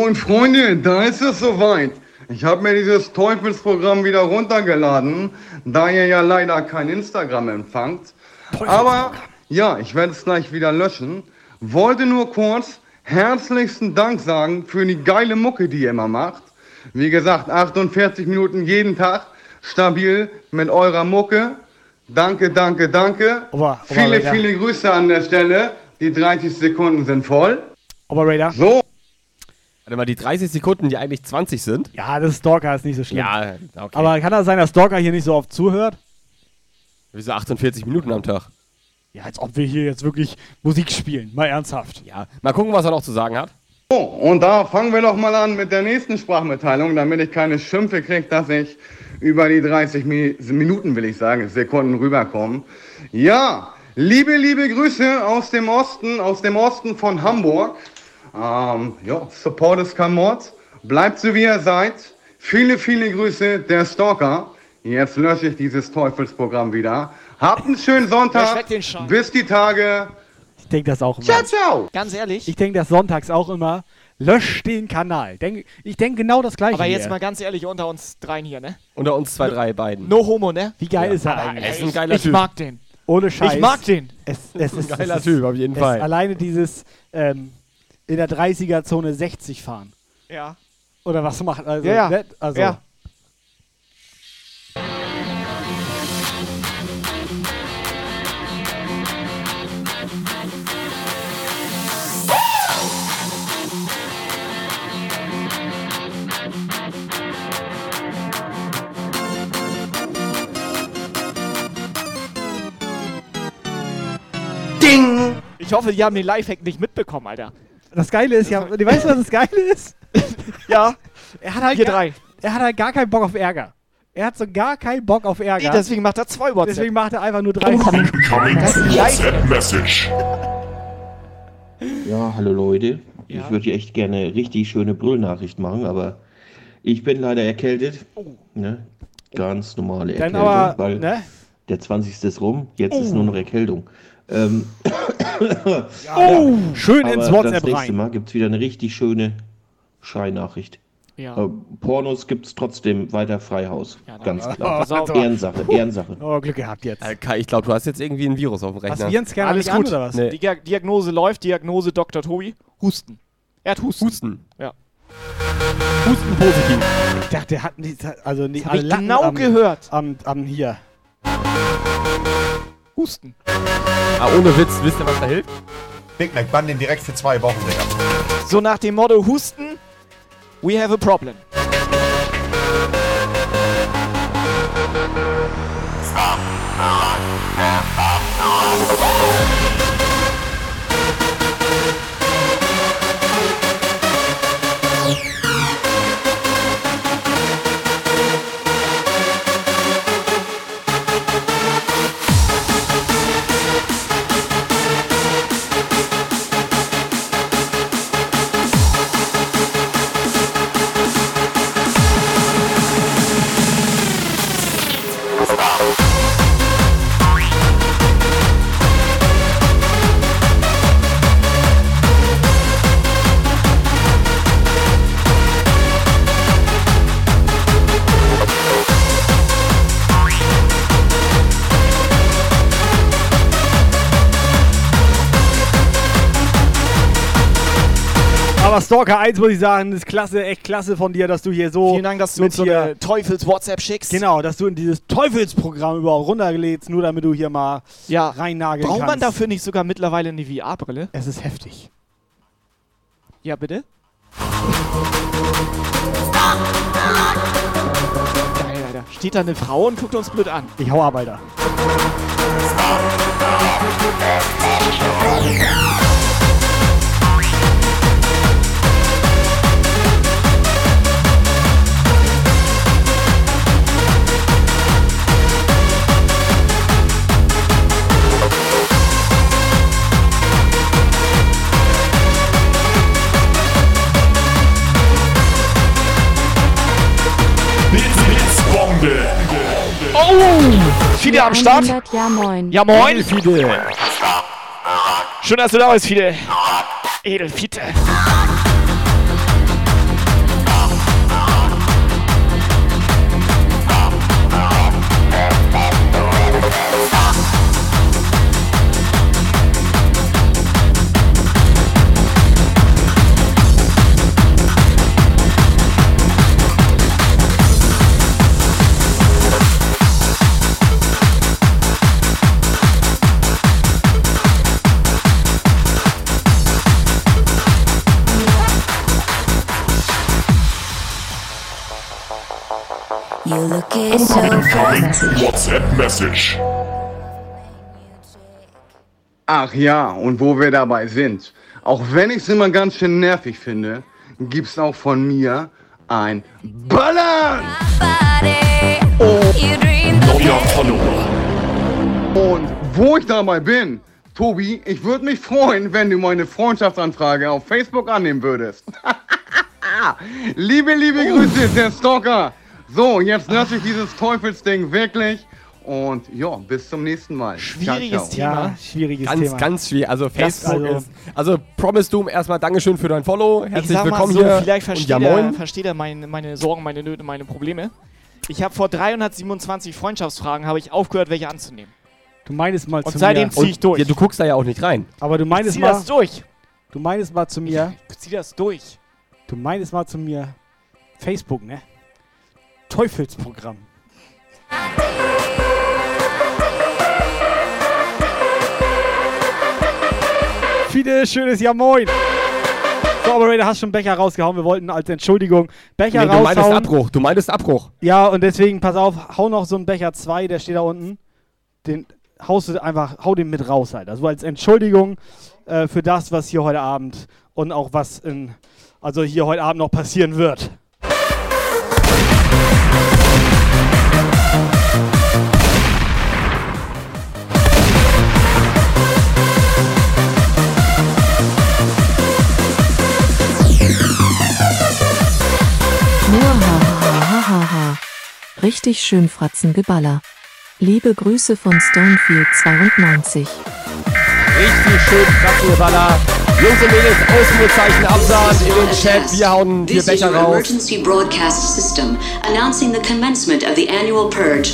Moin Freunde, da ist es soweit. Ich habe mir dieses Teufelsprogramm wieder runtergeladen, da ihr ja leider kein Instagram empfangt. Aber ja, ich werde es gleich wieder löschen. Wollte nur kurz herzlichsten Dank sagen für die geile Mucke, die ihr immer macht. Wie gesagt, 48 Minuten jeden Tag stabil mit eurer Mucke. Danke, danke, danke. viele, Raider. viele Grüße an der Stelle. Die 30 Sekunden sind voll. Oberraider. So. Warte mal, die 30 Sekunden, die eigentlich 20 sind. Ja, das Stalker ist nicht so schlimm. Ja, okay. Aber kann das sein, dass Stalker hier nicht so oft zuhört? Wieso 48 Minuten am Tag? Ja, als ob wir hier jetzt wirklich Musik spielen. Mal ernsthaft. Ja, mal gucken, was er noch zu sagen hat. So, und da fangen wir doch mal an mit der nächsten Sprachmitteilung, damit ich keine Schimpfe kriege, dass ich über die 30 Mi Minuten, will ich sagen, Sekunden rüberkomme. Ja, liebe, liebe Grüße aus dem Osten, aus dem Osten von Hamburg. Ähm, ja, Support is Kamot. Bleibt so, wie ihr seid. Viele, viele Grüße, der Stalker. Jetzt lösche ich dieses Teufelsprogramm wieder. Habt einen schönen Sonntag. Bis die Tage. Ich denke das auch immer. Ciao, ciao. Ganz ehrlich. Ich denke das sonntags auch immer. Lösch den Kanal. Denk, ich denke genau das gleiche. Aber jetzt hier. mal ganz ehrlich unter uns dreien hier, ne? Unter uns zwei, drei beiden. No homo, ne? Wie geil Ja. ist er eigentlich? Er ist ein ich- geiler ich Typ. mag den. Ohne Scheiß. Ich mag den. Es, es ist Ein geiler es Typ, auf jeden es Fall. Alleine dieses ähm, in der 30er-Zone 60 fahren. Ja. Oder was macht also, ja, ja. Ne? also ja. Ding! Ich hoffe, die haben den Lifehack nicht mitbekommen, Alter. Das Geile ist ja, du weißt, was das Geile ist? [LAUGHS] Ja. Er hat halt Wir gar, drei. Er hat halt gar keinen Bock auf Ärger. Er hat so gar keinen Bock auf Ärger. Nee, deswegen macht er zwei WhatsApp. Deswegen macht er einfach nur drei. Incoming Das ist WhatsApp Message. Ja, hallo Leute. Ja. Ich würde hier echt gerne richtig schöne Brüllnachricht machen, aber ich bin leider erkältet. Ne? Ganz normale Dann Erkältung, aber, weil ne? der 20. ist rum, jetzt ist Oh. nur noch Erkältung. Ähm, [COUGHS] [COUGHS] Oh, schön aber ins WhatsApp Das nächste rein. Mal gibt es wieder eine richtig schöne Schreinachricht. Ja. Äh, Pornos gibt es trotzdem weiter Freihaus. Ganz Oh, klar. auf. Ehrensache, Ehrensache. Oh, Glück gehabt jetzt. Äh, Kai, ich glaube, du hast jetzt irgendwie ein Virus auf dem Rechner. Hast du Virenscanner Alles gut. oder was? Nee. Die Dia- Diagnose läuft. Diagnose Dr. Tobi. Husten. Er hat Husten. Husten. Ja. Husten positiv. Ich dachte, der hat nicht, also nicht hab alle ich Latten genau am, gehört. Am, am hier. Husten. Ah, ohne Witz, wisst ihr, was da hilft? Big Mac, bann den direkt für zwei Wochen, Digga. So nach dem Motto Husten, we have a problem. Aber Stalker 1 muss ich sagen, ist klasse, echt klasse von dir, dass du hier so. Vielen Dank, dass du mit uns so eine Teufels-WhatsApp schickst. Genau, dass du in dieses Teufelsprogramm überhaupt runterlädst, nur damit du hier mal Ja. reinnageln Braucht man kannst. dafür nicht sogar mittlerweile eine VR-Brille? Es ist heftig. Ja, bitte? Geil, Alter. Steht da eine Frau und guckt uns blöd an. Ich hau ab, Alter. Oh! Fide am Start. 100, ja moin. Ja, moin, Fide. Schön, dass du da bist, Fide. Edelfiete. You Incoming. WhatsApp Message. Ach ja, und wo wir dabei sind. Auch wenn ich es immer ganz schön nervig finde, gibt's auch von mir ein Ballern! Neuer Follower. Und wo ich dabei bin, Tobi, ich würde mich freuen, wenn du meine Freundschaftsanfrage auf Facebook annehmen würdest. [LAUGHS] liebe, liebe Grüße, der Stalker. So, jetzt lasse ich dieses Teufelsding wirklich. Und ja, bis zum nächsten Mal. Schwieriges Ciao, ciao. Ja, schwieriges Ganz, Thema. ganz schwierig. Also Facebook also- ist. Also Promise Doom, erstmal Dankeschön für dein Follow. Ich Herzlich sag mal willkommen so, hier. vielleicht und versteht, ja, er, versteht er meine, meine Sorgen, meine Nöte, meine Probleme. Ich habe vor 327 Freundschaftsfragen habe ich aufgehört, welche anzunehmen. Du meinst mal Und zu seitdem mir. zieh ich durch. Ja, du guckst da ja auch nicht rein. Aber du meinst Zieh mal. das durch. Du meinst mal zu mir. Ich zieh das durch. Du meinst mal zu mir. Facebook, ne? Teufelsprogramm. Viele schönes Ja Moin. So, Operator, hast schon Becher rausgehauen. Wir wollten als Entschuldigung Becher Nee, du meintest raushauen. Abbruch. Du meintest Abbruch. Ja, und deswegen, pass auf, hau noch so einen Becher 2, der steht da unten. Den haust du einfach, hau den mit raus halt. Also als Entschuldigung äh, für das, was hier heute Abend und auch was in, also hier heute Abend noch passieren wird. Richtig schön Fratzengeballer. Liebe Grüße von Stonefield 92. Richtig schön Fratzengeballer. Jungs und Mädels, Ausrufezeichen, Absahn in den Chat. Wir hauen is Becher raus. emergency broadcast system announcing the commencement of the annual purge.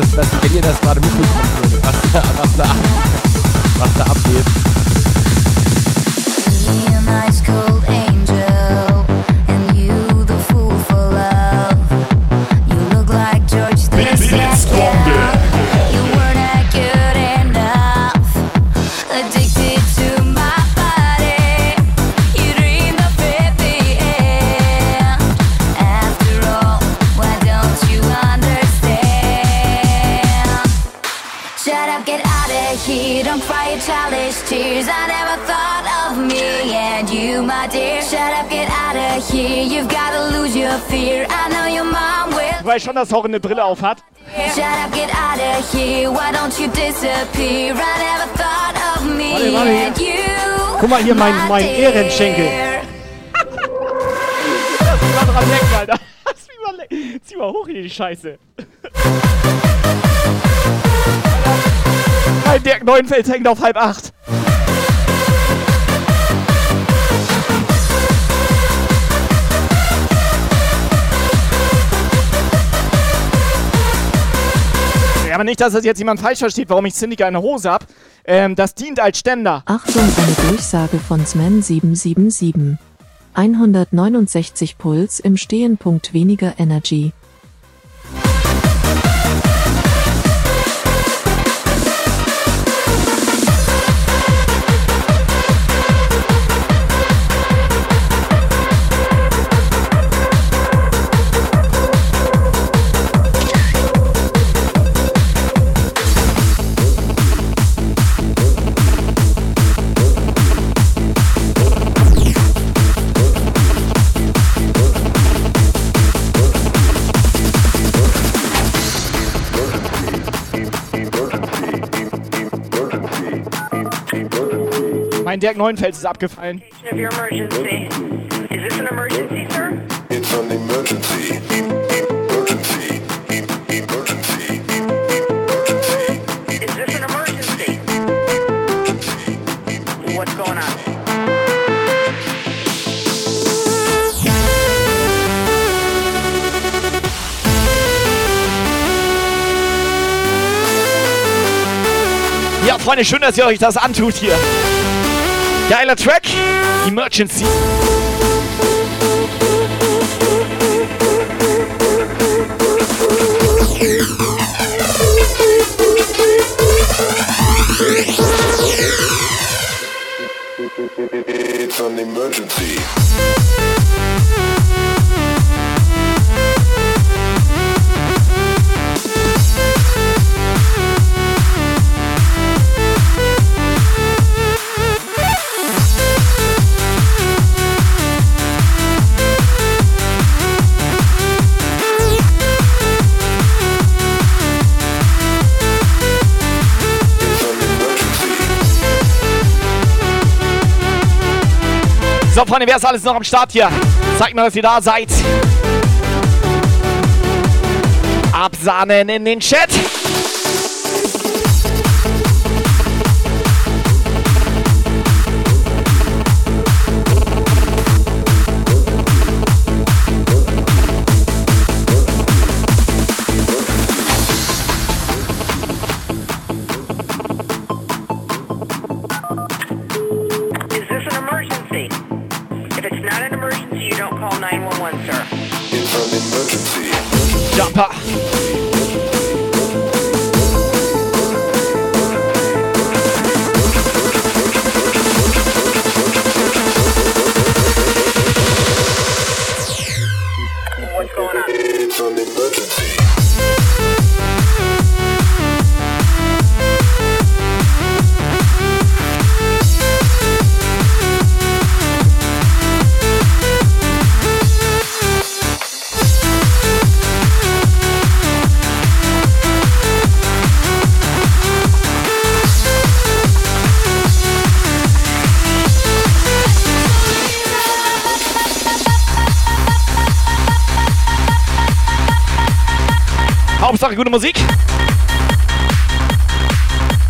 Das, wenn ihr das gerade mitbekommen würdet, was, da- was, da, was da abgeht. Weißt schon, dass Horror eine Brille auf hat. Warte, warte hier. Guck mal hier, mein, mein Ehrenschenkel. Lass mich mal dran lecken, Alter. Lass mich mal lecken. Zieh mal hoch hier die Scheiße. Mein Dirk Neuenfels hängt auf halb acht. Aber nicht, dass das jetzt jemand falsch versteht, warum ich Syndica eine Hose hab. Ähm, das dient als Ständer. Achtung, eine Durchsage von Sman 777. 169 Puls im Stehen. Punkt weniger Energy. Mein Dirk Neuenfels ist abgefallen. Ja, Freunde, schön, dass ihr euch das antut hier. Geiler Track. Emergency. It's an emergency. So, Freunde, wer ist alles noch am Start hier? Zeigt mal, dass ihr da seid. Absahnen in den Chat.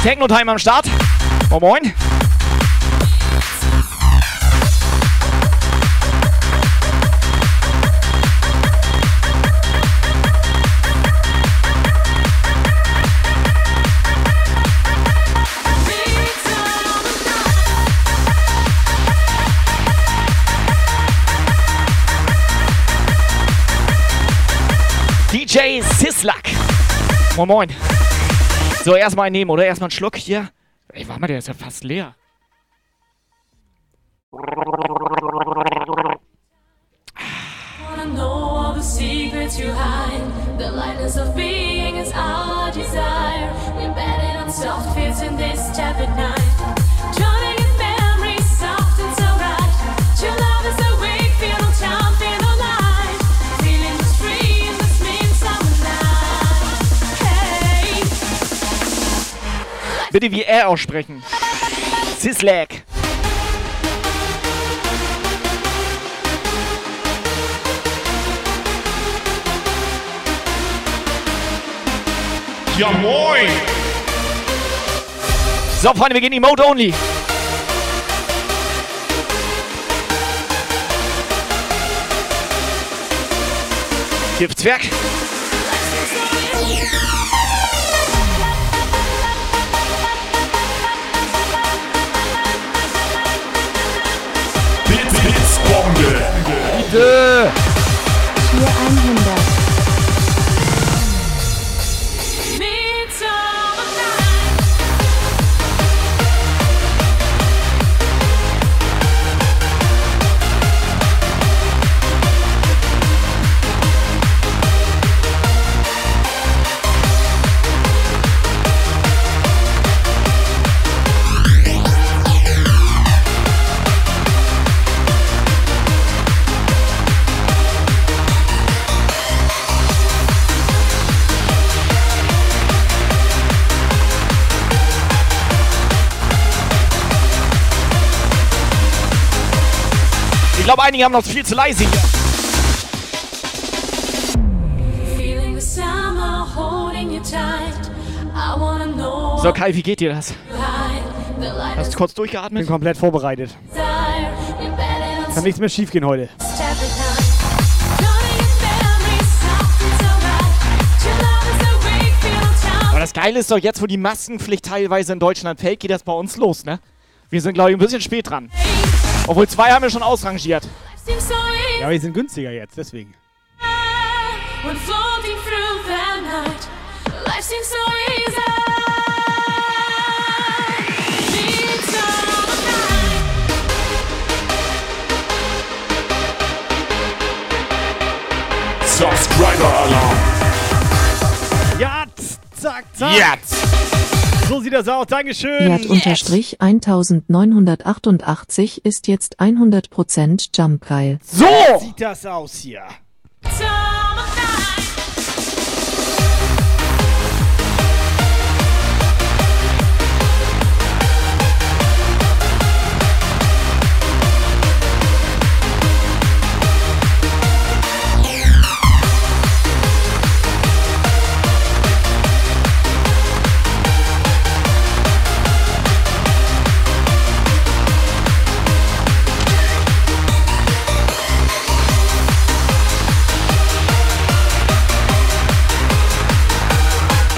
Techno-Time am Start. Moin Moin. DJ Sislak. Moin Moin. So, erstmal einen nehmen, oder? Erstmal einen Schluck hier. Ey, warte mal, der ist ja fast leer. Bitte wie er aussprechen. Sislak. Ja moin! So, Freunde, wir gehen Emote Only. Giftzwerg. Blitz, Dude. Einige haben noch viel zu leise hier. So, Kai, wie geht dir das? Hast du kurz Bin durchgeatmet? komplett vorbereitet. Kann nichts mehr schief gehen heute. Aber das Geile ist doch, jetzt wo die Maskenpflicht teilweise in Deutschland fällt, geht das bei uns los, ne? Wir sind, glaube ich, ein bisschen spät dran. Obwohl zwei haben wir schon ausrangiert. Ja, aber die sind günstiger jetzt, deswegen. night. Subscriber-Alarm! Ja, zack, zack. Jetzt! So sieht das aus. Dankeschön. Wert unterstrich 1988 ist jetzt 100% Jumpgeil. So! Sieht das aus hier. Summer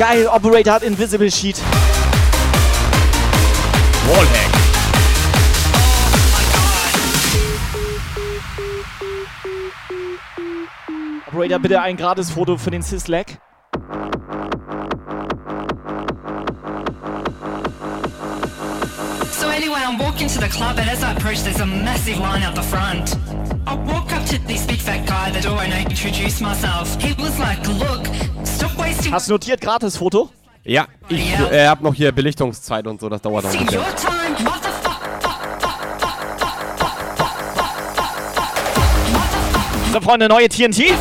Geil, Operator hat Invisible Sheet. Wallhack. Operator, bitte ein gratis Foto für den Syslack. So anyway, I'm walking to the club, and as I approach, there's a massive line out the front. I walk up to this big fat guy at the door, and I introduce myself. He was like, "Look, stop wasting Hast du notiert, gratis Foto? Ja, ich äh, hab noch hier Belichtungszeit und so, das dauert noch ein bisschen. So, Freunde, neue TNT.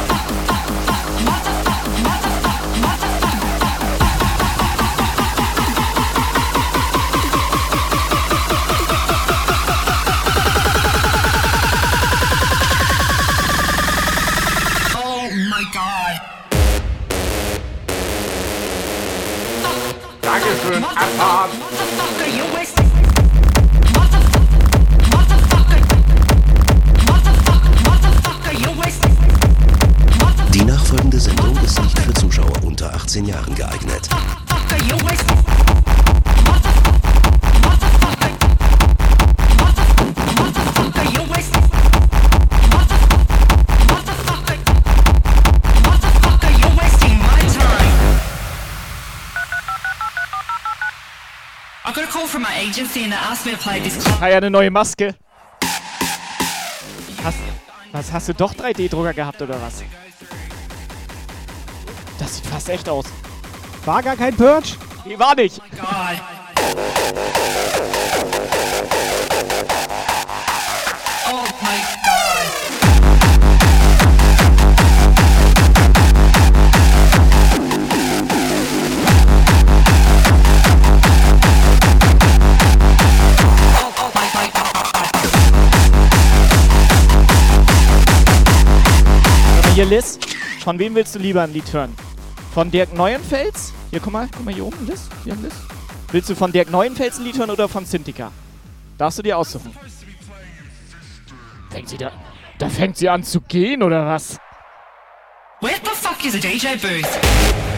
Club. Kai, eine neue Maske. Hast, was, hast du doch 3D-Drucker gehabt oder was? Das sieht fast echt aus. War gar kein Purge? Nee, war nicht. Oh hier, Liz, von wem willst du lieber ein Lied hören? Von Dirk Neuenfels? Hier, guck mal, guck mal hier oben, Liz. Hier, Liz. Willst du von Dirk Neuenfels ein Lied hören oder von Cintiqa? Darfst du dir aussuchen. Fängt sie da... Da fängt sie an zu gehen, oder was? Where the fuck is a DJ booth?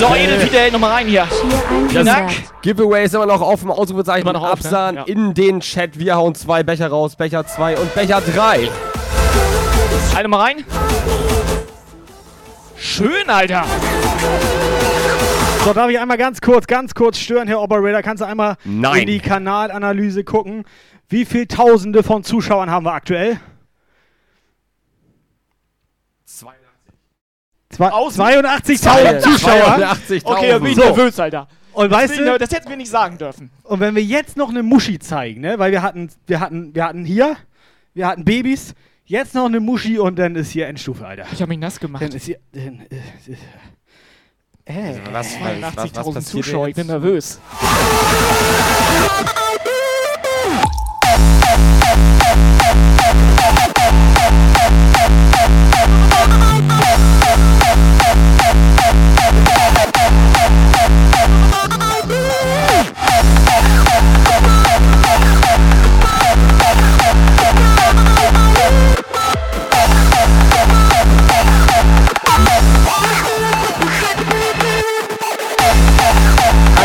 So, Edel, wieder nochmal rein hier. Knack. Giveaway ist immer noch auf dem Ausrufezeichen. Immer noch auf, ne? Absahn Ja. in den Chat. Wir hauen zwei Becher raus. Becher 2 und Becher 3. Eine mal rein. Schön, Alter. So, darf ich einmal ganz kurz, ganz kurz stören, Herr Operator? Kannst du einmal Nein. in die Kanalanalyse gucken? Wie viele Tausende von Zuschauern haben wir aktuell? 82.000 Zuschauer. 82.000. Okay, da bin ich So. nervös, Alter. Und das, weißt du- das hätten wir nicht sagen dürfen. Und wenn wir jetzt noch eine Muschi zeigen, ne? Weil wir hatten, wir hatten, wir hatten hier, wir hatten Babys, jetzt noch eine Muschi und dann ist hier Endstufe, Alter. Ich habe mich nass gemacht. Dann ist hier. Dann, äh, Äh, was- was- was 82.000 passiert Zuschauer, ich bin nervös.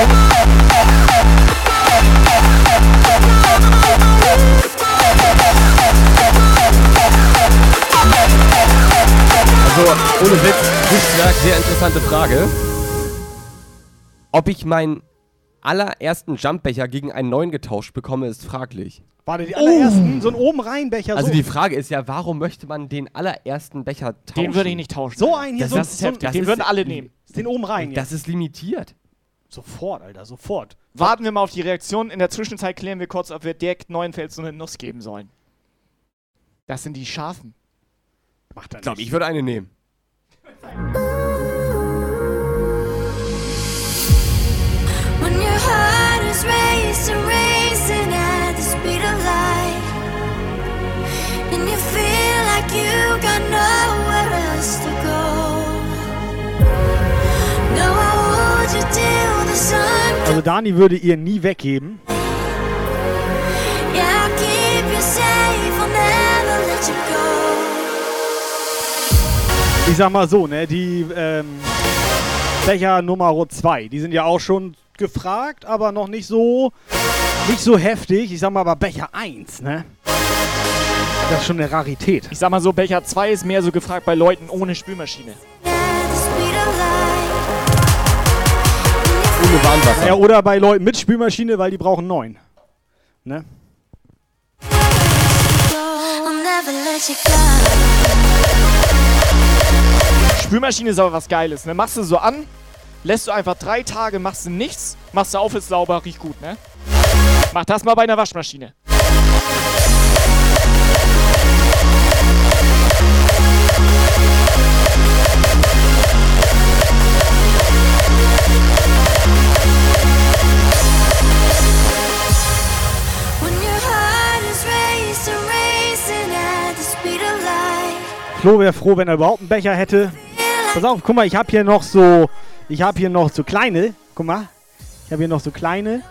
Bye. Ohne Witz, Kunstwerk, sehr interessante Frage. Ob ich meinen allerersten Jumpbecher gegen einen neuen getauscht bekomme, ist fraglich. Warte, die allerersten, so ein oben rein Becher. Also so. die Frage ist ja, warum möchte man den allerersten Becher tauschen? Den würde ich nicht tauschen. So einen hier, Das so, ist so, heftig. den würden alle nehmen. Den oben rein Das ist limitiert. Sofort, Alter, sofort. Warten wir mal auf die Reaktion. In der Zwischenzeit klären wir kurz, ob wir direkt Neuenfels so eine Nuss geben sollen. Das sind die Schafen. Macht er Ich glaube, ich würde eine nehmen. When your heart is racing, racing at the speed of light, and you feel like you got nowhere else to go. No, I hold you till the sun. Also Dani würde ihr nie weggeben. Yeah, I'll keep you safe. I'll never let you go. Ich sag mal so, ne, die ähm, Becher Nummer 2, die sind ja auch schon gefragt, aber noch nicht so nicht so heftig. Ich sag mal aber Becher 1, ne? Das ist schon eine Rarität. Ich sag mal so, Becher 2 ist mehr so gefragt bei Leuten ohne Spülmaschine. Ohne Warnwasser. Ja, oder bei Leuten mit Spülmaschine, weil die brauchen neun. Ne? I'll never let you go. Spülmaschine ist aber was Geiles, ne? Machst du so an, lässt du einfach drei Tage, machst du nichts, machst du auf, ist sauber, riecht gut, ne? Mach das mal bei einer Waschmaschine. Flo wäre froh, wenn er überhaupt einen Becher hätte. Pass auf, guck mal, ich habe hier noch so, ich habe hier noch so kleine. Guck mal, ich habe hier noch so kleine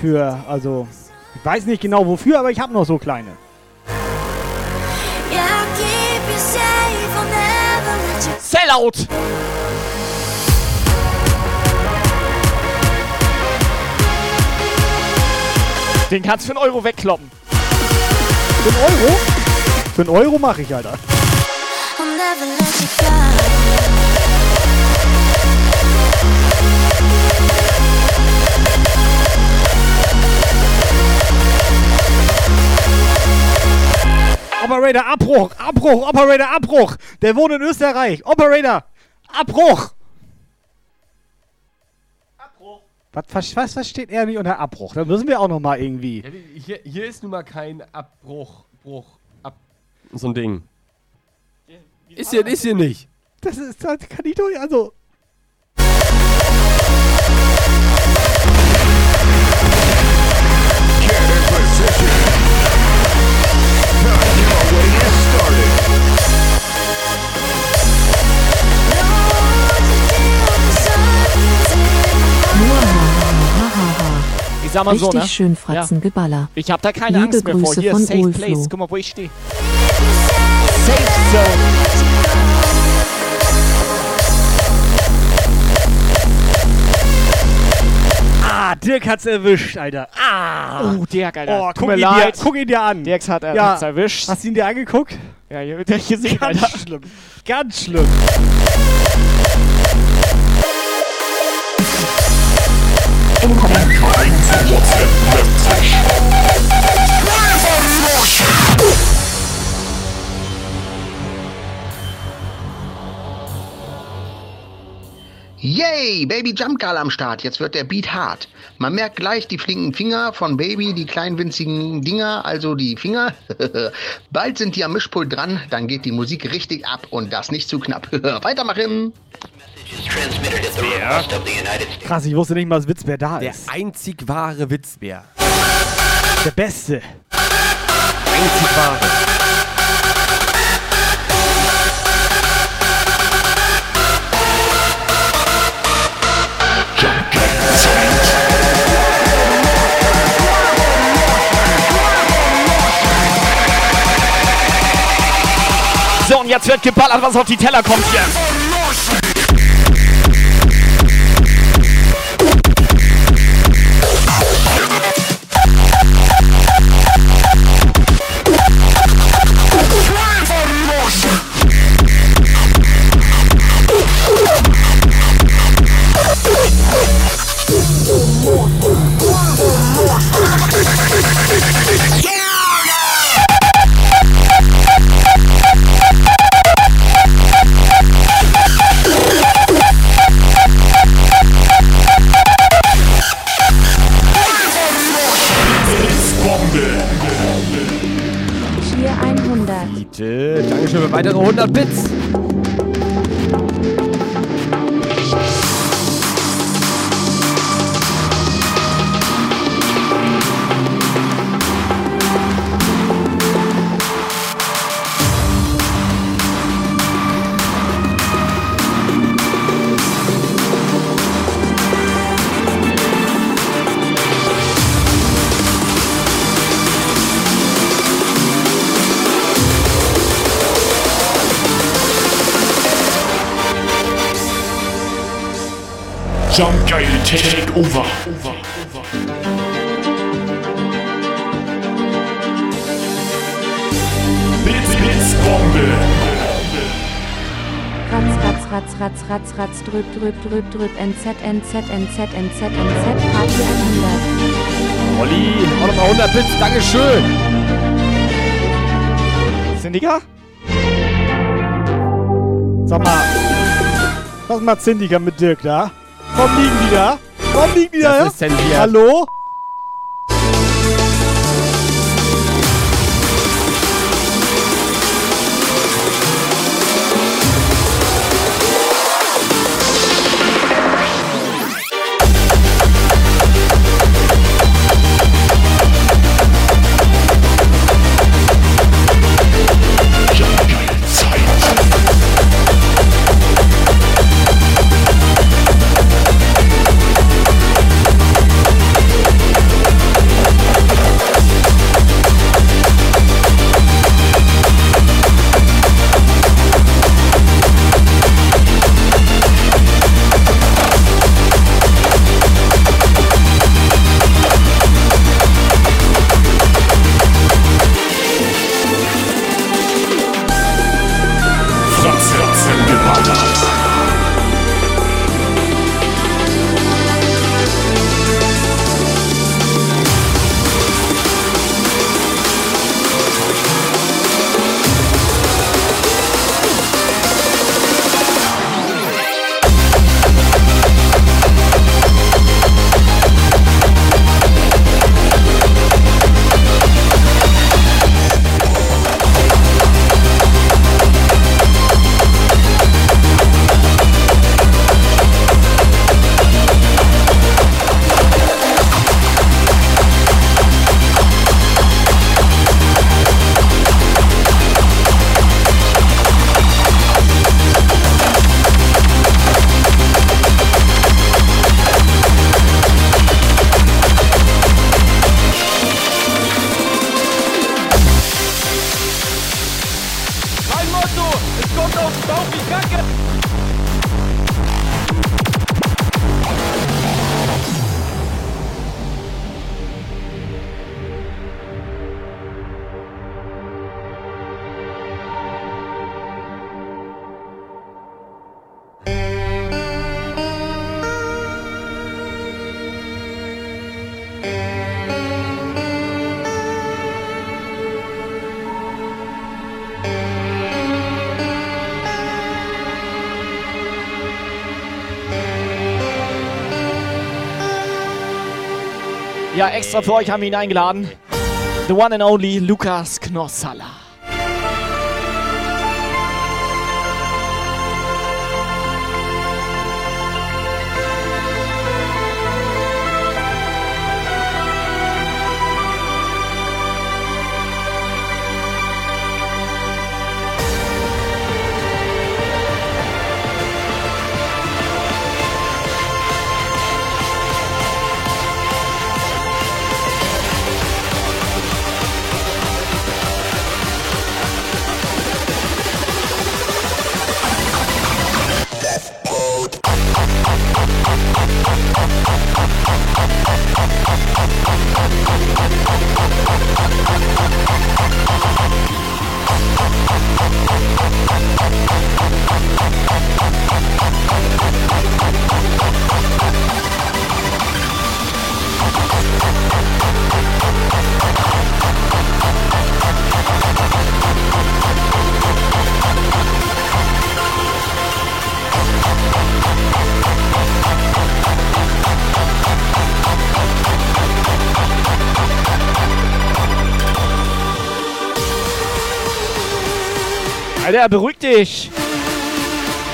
für, also, ich weiß nicht genau wofür, aber ich habe noch so kleine. Yeah, you Sellout! Den kannst du für einen Euro wegkloppen. Für einen Euro? Für einen Euro mache ich, Alter. Operator, Abbruch, Abbruch, Operator, Abbruch. Der wohnt in Österreich. Operator, Abbruch. Was, was, was versteht er nicht unter Abbruch? Da müssen wir auch noch mal irgendwie. Ja, hier, hier ist nun mal kein Abbruch, Bruch, Ab. So ein Ding. Ist hier, ist hier nicht. Das ist, das kann ich doch, also. Ich sag mal so, Richtig ne? schön Fratzengeballer. Ich hab da keine Liebe Angst mehr vor. Grüße Hier von ist Safe Ulflo. Place. Guck mal, wo ich stehe. Safe Zone. Ah, Dirk hat's erwischt, Alter. Ah. Oh, Dirk, Alter. Oh, guck ihn. Dir, guck ihn dir an. Dirks hat er Ja. hat's erwischt. Hast du ihn dir angeguckt? Ja, hier wird er gesehen, Ganz Alter. schlimm. Ganz schlimm. Yay, Baby Jump Girl am Start. Jetzt wird der Beat hart. Man merkt gleich die flinken Finger von Baby, die kleinen winzigen Dinger, also die Finger. [LAUGHS] Bald sind die am Mischpult dran, dann geht die Musik richtig ab und das nicht zu knapp. [LAUGHS] Weitermachen. Krass, ich wusste nicht mal, dass Witzbär da Der ist. einzig wahre Witzbär. Der Beste. Einzig wahre. Jetzt wird geballert, was auf die Teller kommt hier. Weitere 100 Bits. Jump Geil Take Over. Blitz, Blitz, Bombe. Ratz, ratz, ratz, ratz, ratz, ratz, drüb, drüb, drüb, drüb, NZ, NZ, NZ, NZ, NZ, Party 100. Olli, auch nochmal 100 Bits. Dankeschön. Syndica? Sag mal, was macht Syndica mit Dirk da? Warum liegen die da? Warum liegen die da? Das ist zensiert. Hallo? Extra für euch haben wir ihn eingeladen. The one and only Lukas Knossalla. Alter, beruhig dich.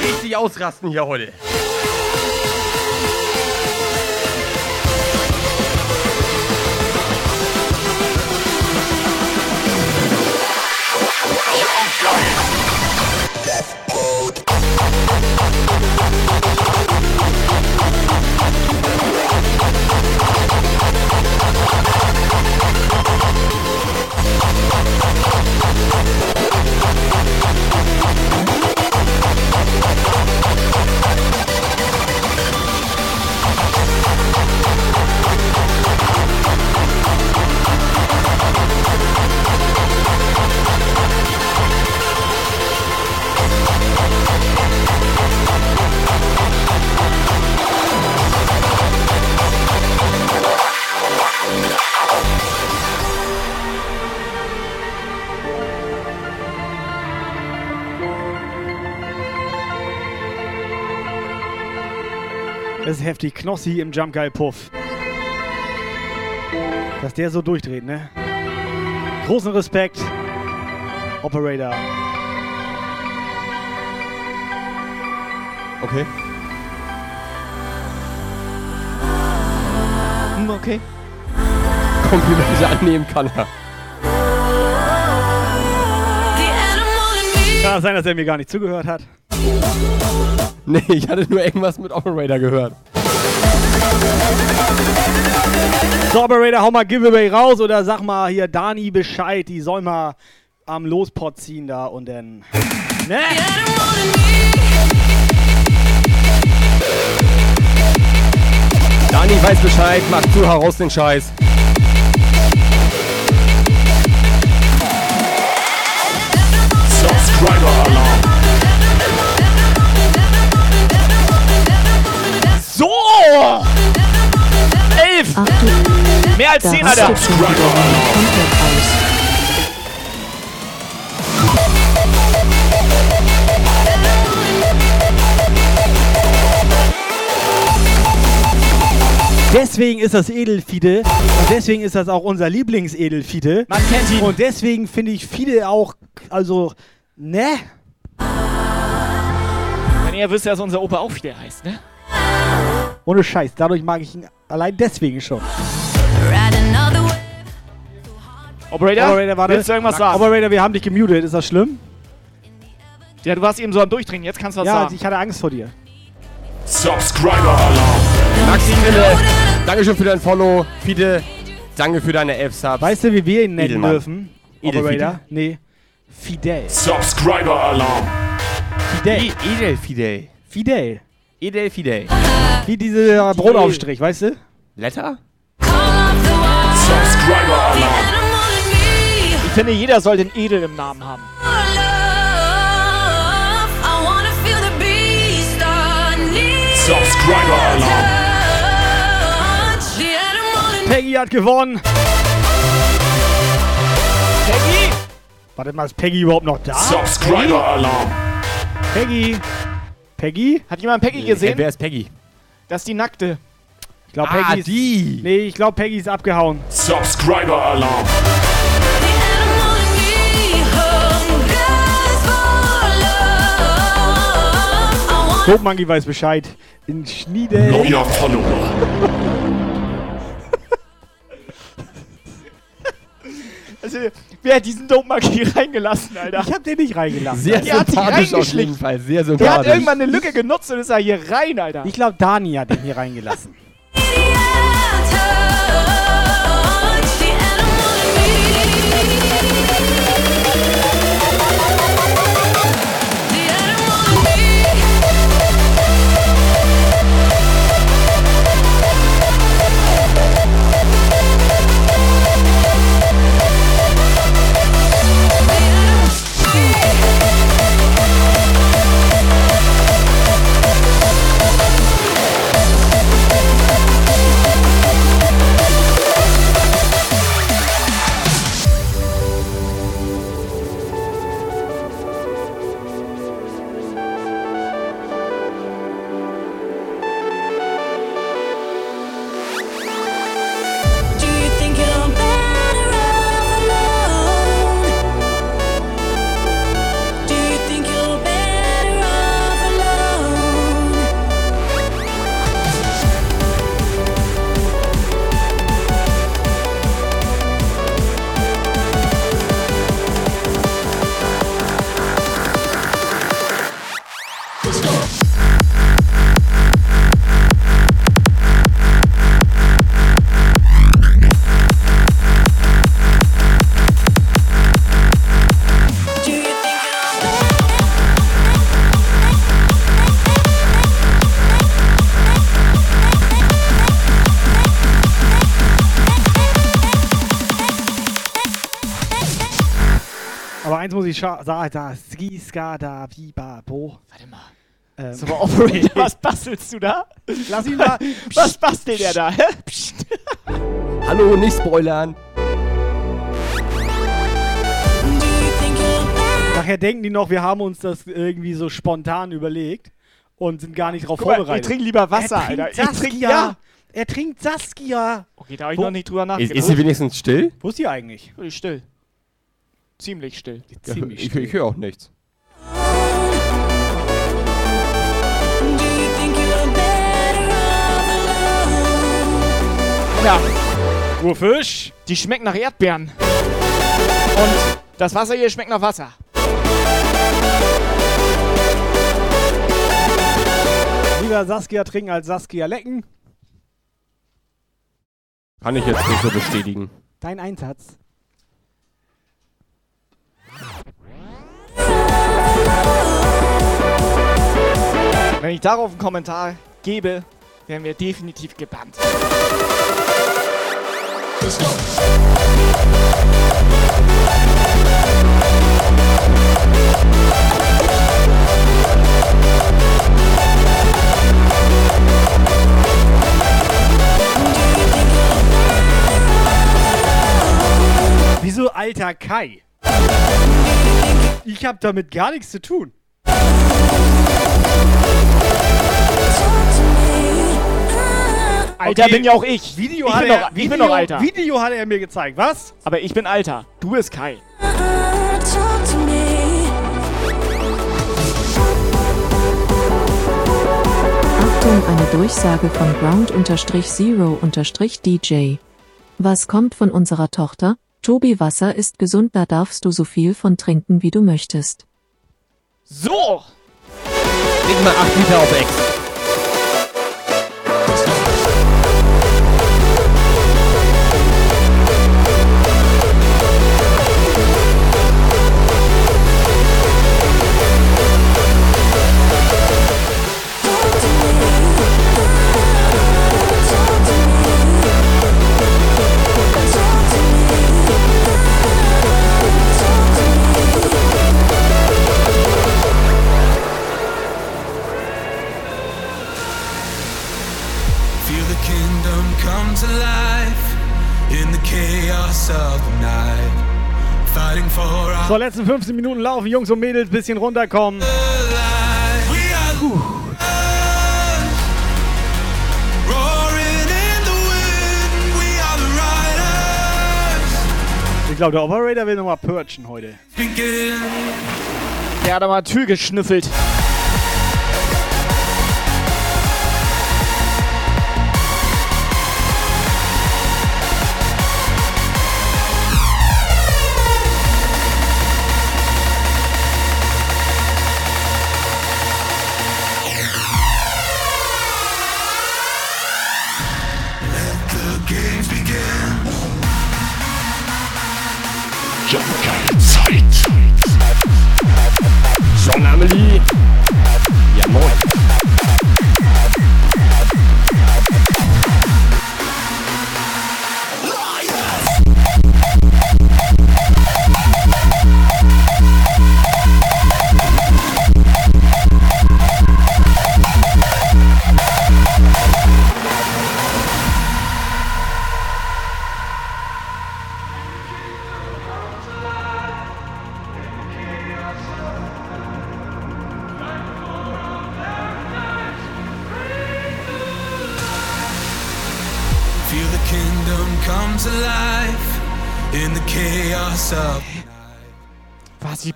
Richtig ausrasten hier heute. Heftig. Knossi im Jump Geil Puff. Dass der so durchdreht, ne? Großen Respekt. Operator. Okay. Hm, okay. Komplimente annehmen kann er. Kann sein, dass er mir gar nicht zugehört hat. Nee, ich hatte nur irgendwas mit Operator gehört. So, Operator, hau mal Giveaway raus oder sag mal hier Dani Bescheid, die soll mal am Lospot ziehen da und dann. Ne? Dani weiß Bescheid, mach zu heraus den Scheiß. Subscriber Alarm. So! Elf! Mehr als Da zehn, komplett aus. Deswegen ist das Edelfide und deswegen ist das auch unser Lieblingsedelfide. Man kennt ihn. Und deswegen finde ich Fide auch, also, ne? Wenn ihr wisst, dass unser Opa auch wieder heißt, ne? Ohne Scheiß, dadurch mag ich ihn allein deswegen schon. Operator, Operator, warte. willst du irgendwas sagen? Operator, wir haben dich gemutet, ist das schlimm? Ja, du warst eben so am Durchdrehen, jetzt kannst du was ja, sagen. ich hatte Angst vor dir. Subscriber Alarm. Maxi Wille, Dankeschön für dein Follow. Fide, danke für deine 11 Subs. Weißt du, wie wir ihn nennen Edelmann. dürfen? Edelfide? Operator? Nee. Fidel. Subscriber Alarm. Fidel. Edel Fidel. Fidel. Edel Fidel. Wie dieser Brotaufstrich, weißt du? Letter? Ich finde, jeder soll den Edel im Namen haben. Subscriber Alarm. Peggy hat gewonnen. Peggy! Warte mal, ist Peggy überhaupt noch da? Subscriber Alarm. Peggy. Peggy? Hat jemand Peggy Hey, gesehen? wer ist Peggy? Das ist die Nackte. Ich glaube, Ah, Peggy ist. die. Nee, ich glaube, Peggy ist abgehauen. Subscriber Alarm. Dope Monkey weiß Bescheid. In Schniedel. Neuer Follower. [LAUGHS] Also, wer hat diesen Dope Monkey [LAUGHS] reingelassen, Alter? Ich hab den nicht reingelassen. Sehr Der hat sich sympathisch auf jeden reingeschlichen. Fall. Sehr Der hat sympathisch. irgendwann eine Lücke genutzt und ist da hier rein, Alter. Ich glaube, Dani hat den hier reingelassen. [LAUGHS] ich scha- sagen, da Ski, Ska, da, Biba, Bo. Warte mal. Ähm, So, aber Operator, [LAUGHS] was bastelst du da? Lass ihn mal. Was bastelt der da? Hallo, nicht spoilern. Nachher denken die noch, wir haben uns das irgendwie so spontan überlegt und sind gar nicht drauf Guck mal, vorbereitet. ich trinke lieber Wasser, er trinkt Alter. Ich Saskia. trink- ja. Er trinkt Saskia. Okay, da habe ich Wo- noch nicht drüber Ist, nachgedacht. ist sie wenigstens still? Wo ist die eigentlich? Ist still. Ziemlich still. Ja, Ziemlich ich still. ich höre auch nichts. Ja, Urfisch. die schmecken nach Erdbeeren. Und das Wasser hier schmeckt nach Wasser. Lieber Saskia trinken als Saskia lecken. Kann ich jetzt nicht so bestätigen. Dein Einsatz. Wenn ich darauf einen Kommentar gebe, werden wir definitiv gebannt. Wieso alter Kai? Ich hab damit gar nichts zu tun. Alter Okay. bin ja auch ich. Video ich hat bin er, doch, ich Video, bin doch alter. Video hat er mir gezeigt. Was? Aber ich bin alter. Du bist Kai. Achtung, eine Durchsage von Ground-Zero-DJ. Was kommt von unserer Tochter? Tobi Wasser ist gesund, da darfst du so viel von trinken, wie du möchtest. So! Leg mal 8 Liter auf Ex. 15 Minuten laufen, Jungs und Mädels, bisschen runterkommen. Ich glaube, der Operator will nochmal purchen heute. Der hat aber Tür geschnüffelt.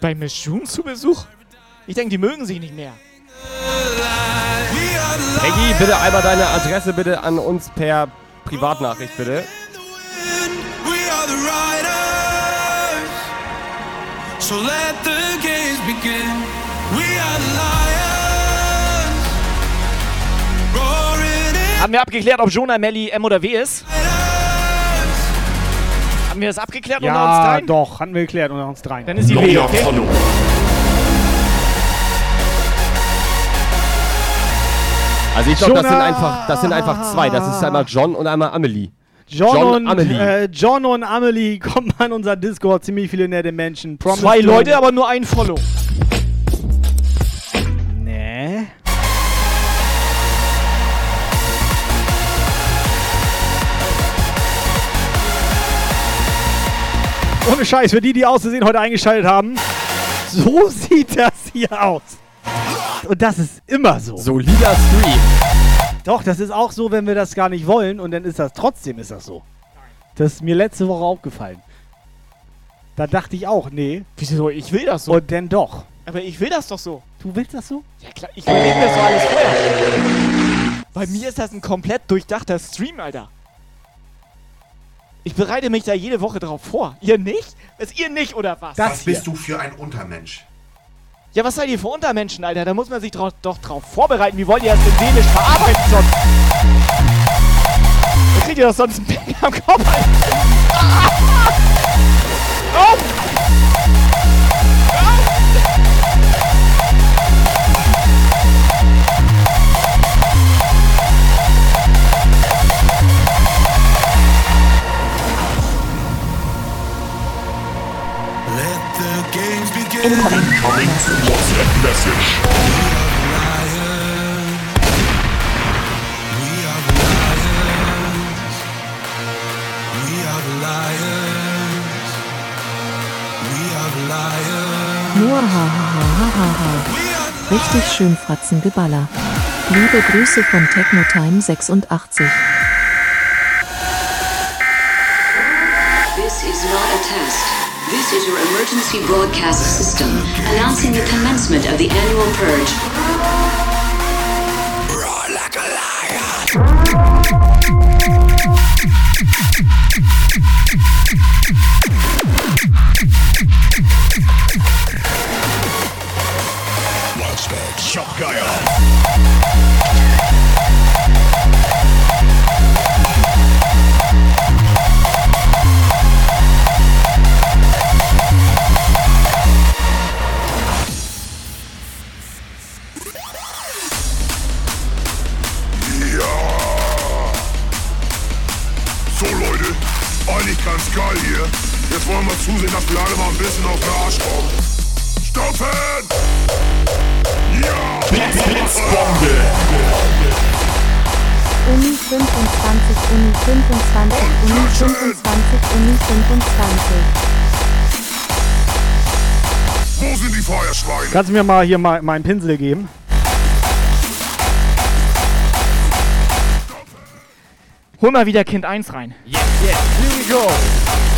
Bei Miss June zu Besuch? Ich denke, die mögen sich nicht mehr. Peggy, bitte einmal deine Adresse bitte an uns per Privatnachricht, bitte. So let the games begin. We are lions. Haben wir abgeklärt, ob Jonah, Melly, M oder W ist? Haben wir das abgeklärt unter uns Ja, dreien? doch, hatten wir geklärt unter uns dreien. Dann ist sie W, okay? Also ich glaube, das sind einfach, das sind einfach zwei. Das ist einmal John und einmal Amelie. John, John und Amelie. Äh, John und Amelie [LAUGHS] kommen an unser Discord. Ziemlich viele nette Menschen. Promise Zwei Leute, aber nur ein Follow. Ohne Scheiß, für die, die auszusehen heute eingeschaltet haben, so [LAUGHS] sieht das hier aus. Und das ist immer so. Solider Stream. Doch, das ist auch so, wenn wir das gar nicht wollen und dann ist das trotzdem ist das so. Das ist mir letzte Woche aufgefallen. Da dachte ich auch, nee. Wieso? Ich will das so. Und dann doch. Aber ich will das doch so. Du willst das so? Ja klar, ich überlege mir das so alles vorher. Bei mir ist das ein komplett durchdachter Stream, Alter. Ich bereite mich da jede Woche drauf vor. Ihr nicht? Ist ihr nicht oder was? Was bist du für ein Untermensch? Ja, was seid ihr für Untermenschen, Alter? Da muss man sich doch drauf vorbereiten. Wie wollt ihr das denn seelisch verarbeiten sonst? Da kriegt ihr doch sonst einen Ping am Kopf, Alter. [LAUGHS] Oh! We are the lions. Nur. Richtig schön Fratzengeballer. Liebe Grüße von Technotime 86. Is your emergency broadcast system announcing the commencement of the annual purge. Raw like a lion. Shopgeier. So Kannst du mir mal hier mal meinen Pinsel geben? Hol mal wieder Kind 1 rein. Yes, yes, here we go.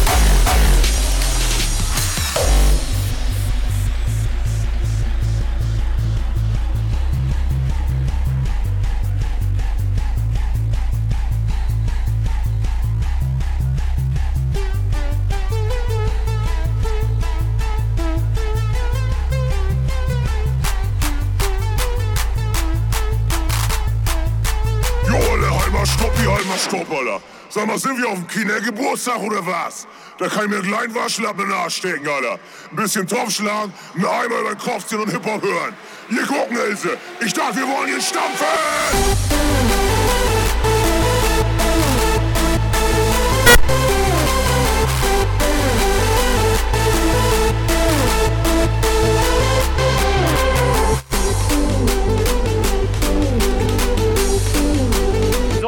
Sag mal, sind wir auf dem Kindergeburtstag oder was? Da kann ich mir einen kleinen Waschlappen nachstecken, Alter. Ein bisschen Topf schlagen, einen Eimer über den Kopf ziehen und Hip-Hop hören. Hier gucken, Else. Ich dachte, wir wollen hier stampfen!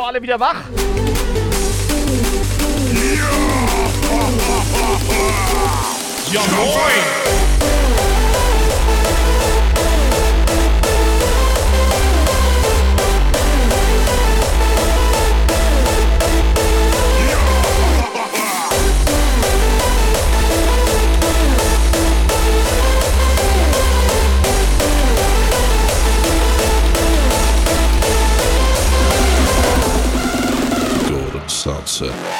Alle wieder wach? Ja, moin. Golden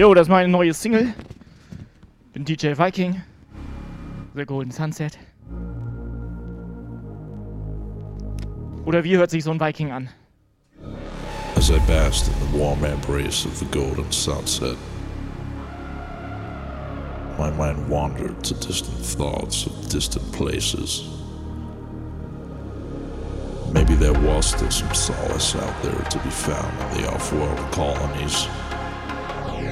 Jo, das ist meine neue Single. Bin DJ Viking. The Golden Sunset. Oder wie hört sich so ein Viking an? As I basked in the warm embrace of the golden sunset, my mind wandered to distant thoughts of distant places. Maybe there was still some solace out there to be found in the off-world colonies.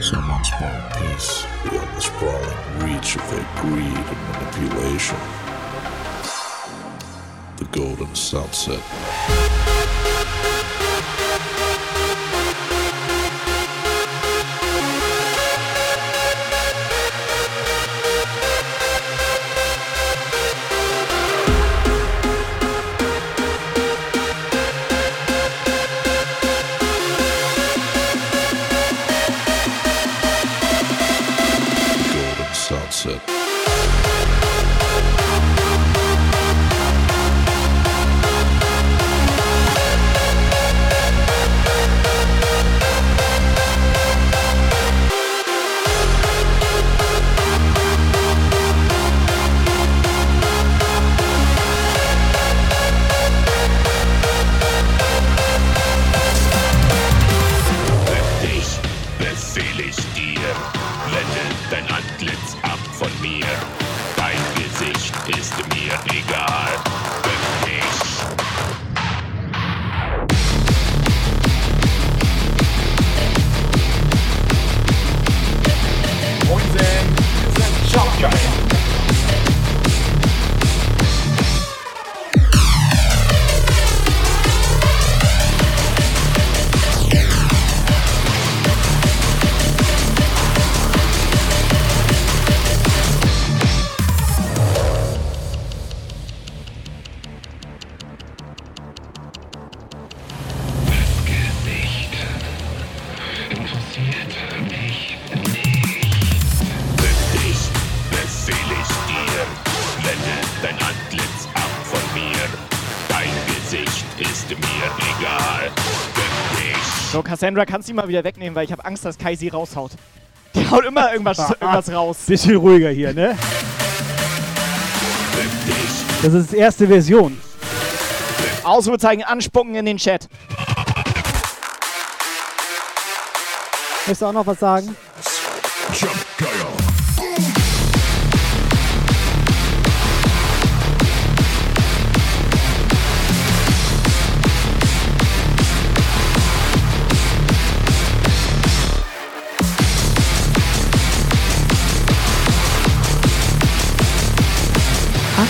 Some unspoken peace beyond the sprawling reach of their greed and manipulation. The golden sunset. Cassandra, kannst du die mal wieder wegnehmen, weil ich habe Angst, dass Kai sie raushaut. Die haut immer irgendwas, [LAUGHS] irgendwas raus. Bisschen ruhiger hier, ne? Das ist die erste Version. Ausrufezeichen anspucken in den Chat. Möchtest du auch noch was sagen?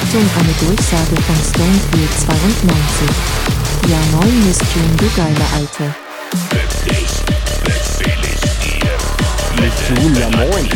Achtung, eine Durchsage von Stonefield 92. Ja moin Miss June, du geile Alte. Miss June, ja moin.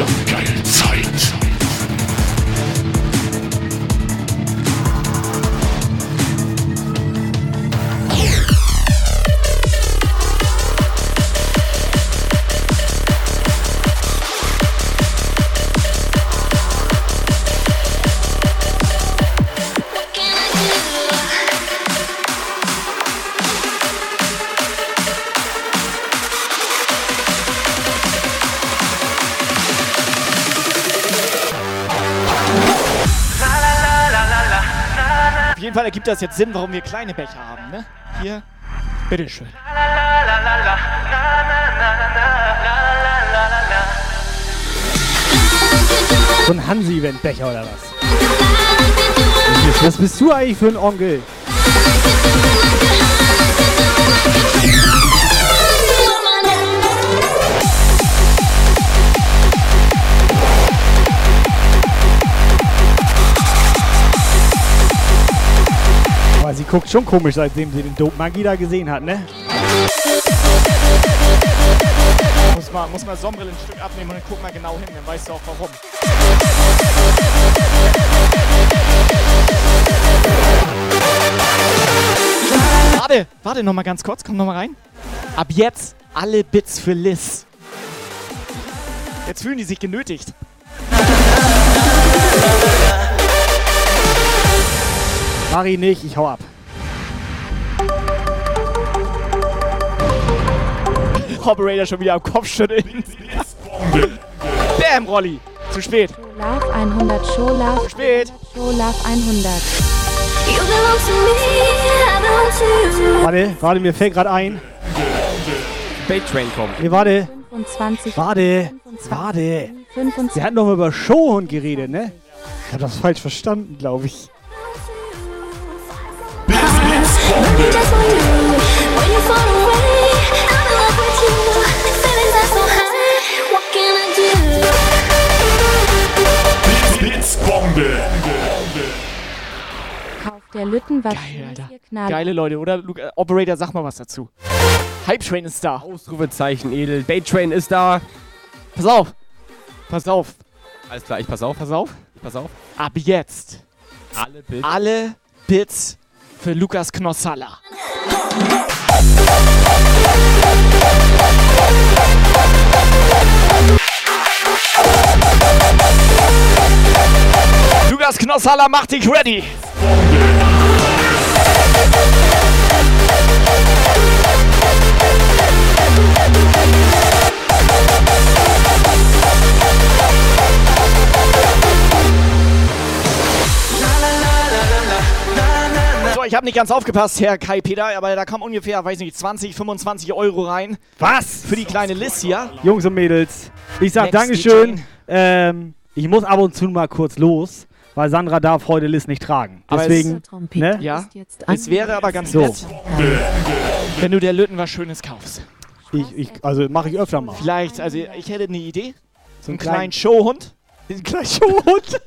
Jumpgeil Zeit. Ergibt das jetzt Sinn, warum wir kleine Becher haben, ne? Hier, bitteschön. So ein Hansi-Event-Becher oder was? Was bist du eigentlich für ein Onkel? Sie guckt schon komisch, seitdem sie den Dope Monkey da gesehen hat, ne? Muss mal, muss mal Sonnenbrille ein Stück abnehmen und dann guck mal genau hin, dann weißt du auch warum. Warte, warte noch mal ganz kurz, komm noch mal rein. Ab jetzt alle Bits für Liz. Jetzt fühlen die sich genötigt. Mari nicht, ich hau ab. Operator schon wieder am Kopf schütteln. Bam, Rolli. Zu spät. Love 100 Show Love spät. Show Love 100. Warte, warte, mir fällt gerade ein. Bait Train kommt. Nee, warte. 25. Warte. Warte. 25. Sie hatten doch mal über Showhund geredet, ne? Ich hab das falsch verstanden, glaube ich. Blitzbombe. Kauf der Lütten was Geil, Alter. Geile Leute, oder? Luke, äh, Operator, sag mal was dazu. Hype Train ist da. Ausrufezeichen, Edel. Bait Train ist da. Pass auf. Pass auf. Alles klar, ich pass auf. Pass auf. Ich pass auf. Ab jetzt Alle Bits. alle Bits für Lukas Knossalla. Lukas Knossalla, mach dich ready. So, ich habe nicht ganz aufgepasst, Herr Kai Peter, aber da kam ungefähr, weiß nicht, 20, 25 Euro rein. Was? Für die kleine Liz hier. Jungs und Mädels, ich sag Next Dankeschön. Ähm, ich muss ab und zu mal kurz los, weil Sandra darf heute Liz nicht tragen. Aber Deswegen, es- ne? Ja, es wäre aber ganz So. nett, wenn du der Lütten was Schönes kaufst. Ich, ich, also mache ich öfter mal. Vielleicht, also ich hätte eine Idee. So einen kleinen- kleinen Showhund. Einen kleinen Showhund?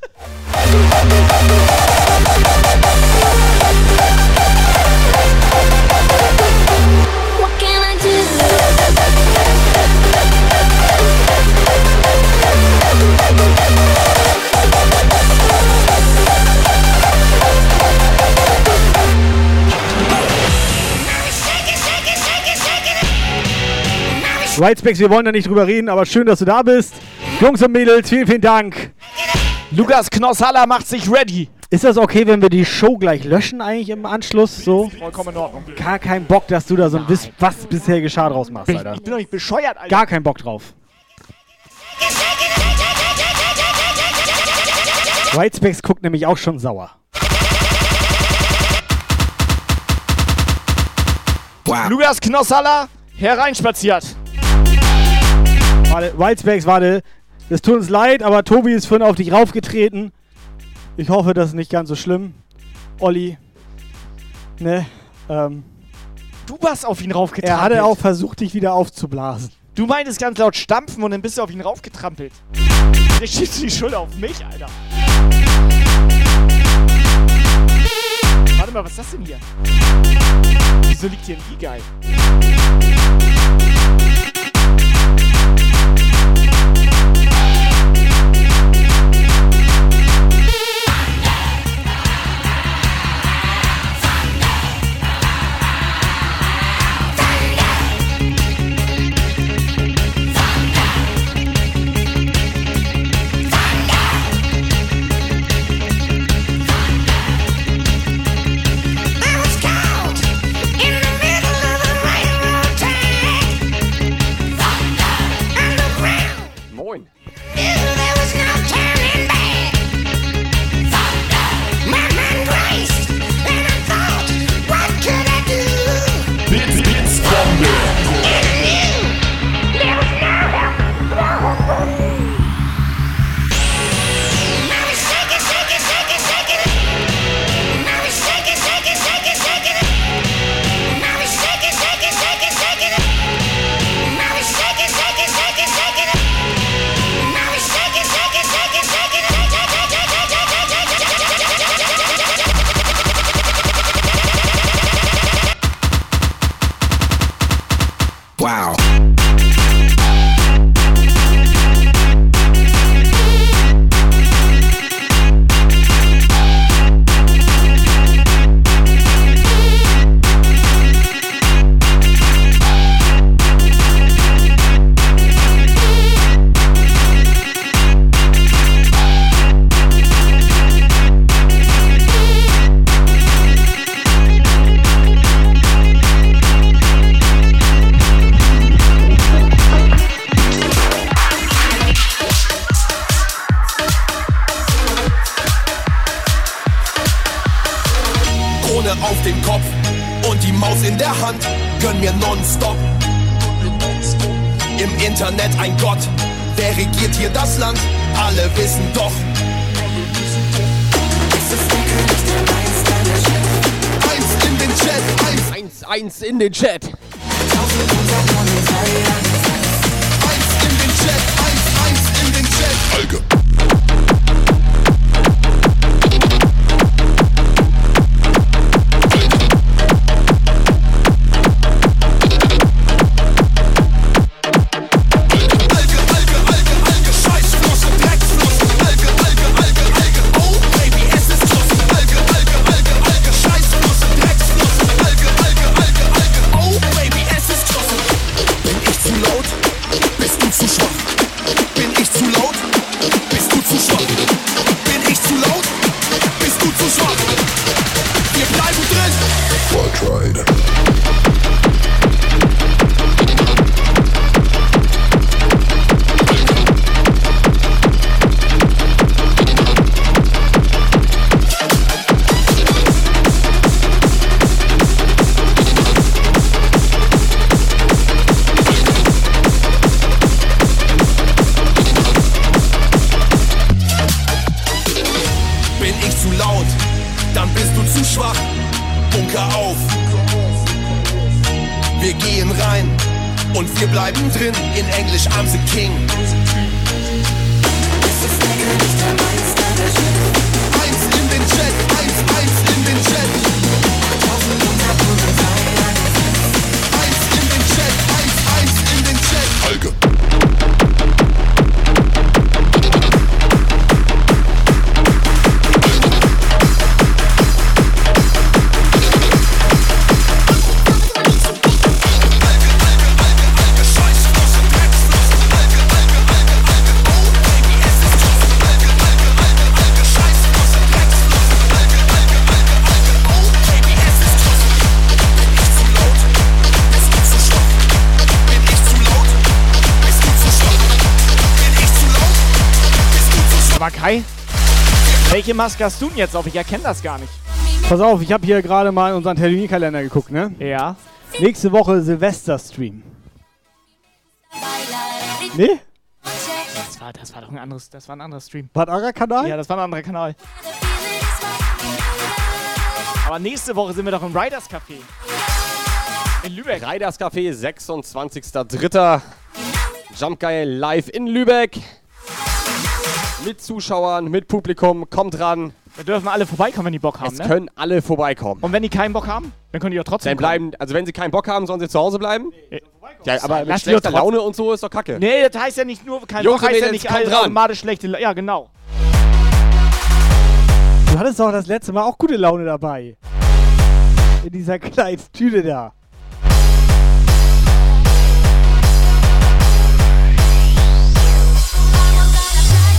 Whitespecs, wir wollen da nicht drüber reden, aber schön, dass du da bist. Jungs und Mädels, vielen, vielen Dank. Lukas Knossalla macht sich ready. Ist das okay, wenn wir die Show gleich löschen eigentlich im Anschluss? So? Vollkommen in Ordnung. Gar kein Bock, dass du da so ein Wiss, was bisher geschah draus machst, Alter. ich bin doch nicht bescheuert, Alter. Gar keinen Bock drauf. Whitespecs guckt nämlich auch schon sauer. Lukas Knossalla hereinspaziert. Warte, Whitespecs, warte. Es tut uns leid, aber Tobi ist vorhin auf dich raufgetreten. Ich hoffe, das ist nicht ganz so schlimm. Olli. Ne? Ähm, Du warst auf ihn raufgetrampelt. er hatte auch versucht, dich wieder aufzublasen. Du meintest ganz laut stampfen und dann bist du auf ihn raufgetrampelt. Jetzt schiebst du die Schuld auf mich, Alter. Warte mal, was ist das denn hier? Wieso liegt hier ein E-Guy? In den Chat. In Englisch, I'm the King. Welche Maske hast du denn jetzt auf? Ich erkenne das gar nicht. Pass auf, ich habe hier gerade mal in unseren Terminkalender geguckt, ne? Ja. Nächste Woche Silvester-Stream. Nee? Das war, das war doch ein anderes, das war ein anderer Stream. War ein anderer Kanal? Ja, das war ein anderer Kanal. Aber nächste Woche sind wir doch im Riders Café. In Lübeck. Riders Café, 26.03. Jump Guy live in Lübeck. Mit Zuschauern, mit Publikum. Kommt ran. Da dürfen alle vorbeikommen, wenn die Bock haben, Es ne? können alle vorbeikommen. Und wenn die keinen Bock haben, dann können die auch trotzdem Dann bleiben, also wenn sie keinen Bock haben, sollen sie zu Hause bleiben. Ja, aber mit Lass schlechter Laune und so ist doch kacke. Nee, das heißt ja nicht nur, kein Bock heißt ja nicht automatisch schlechte La Ja, genau. Du hattest doch das letzte Mal auch gute Laune dabei. In dieser kleinen Tüte da.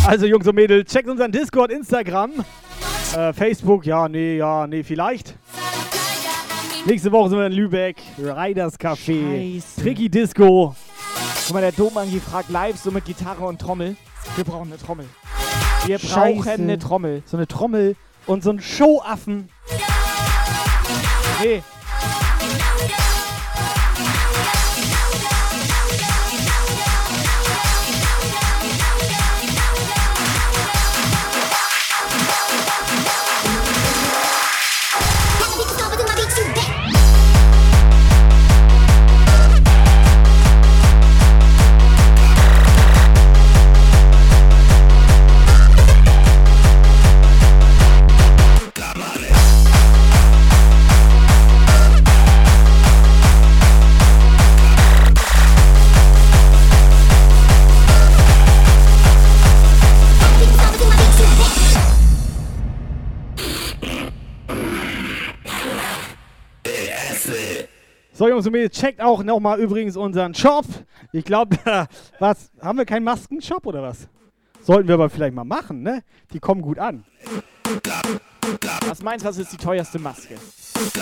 Also Jungs und Mädels, checkt unseren Discord, Instagram, äh, Facebook, ja, nee, ja, nee, vielleicht. Nächste Woche sind wir in Lübeck, Riders Café, Scheiße. Tricky Disco. Guck mal, der Domangi fragt live so mit Gitarre und Trommel. Wir brauchen eine Trommel. Wir Scheiße. brauchen eine Trommel. So eine Trommel und so ein Showaffen. Nee. So, Jungs und Mädels, checkt auch nochmal übrigens unseren Shop. Ich glaube, [LAUGHS] was, haben wir keinen Maskenshop oder was? Sollten wir aber vielleicht mal machen, ne? Die kommen gut an. Was meinst du, was ist die teuerste Maske?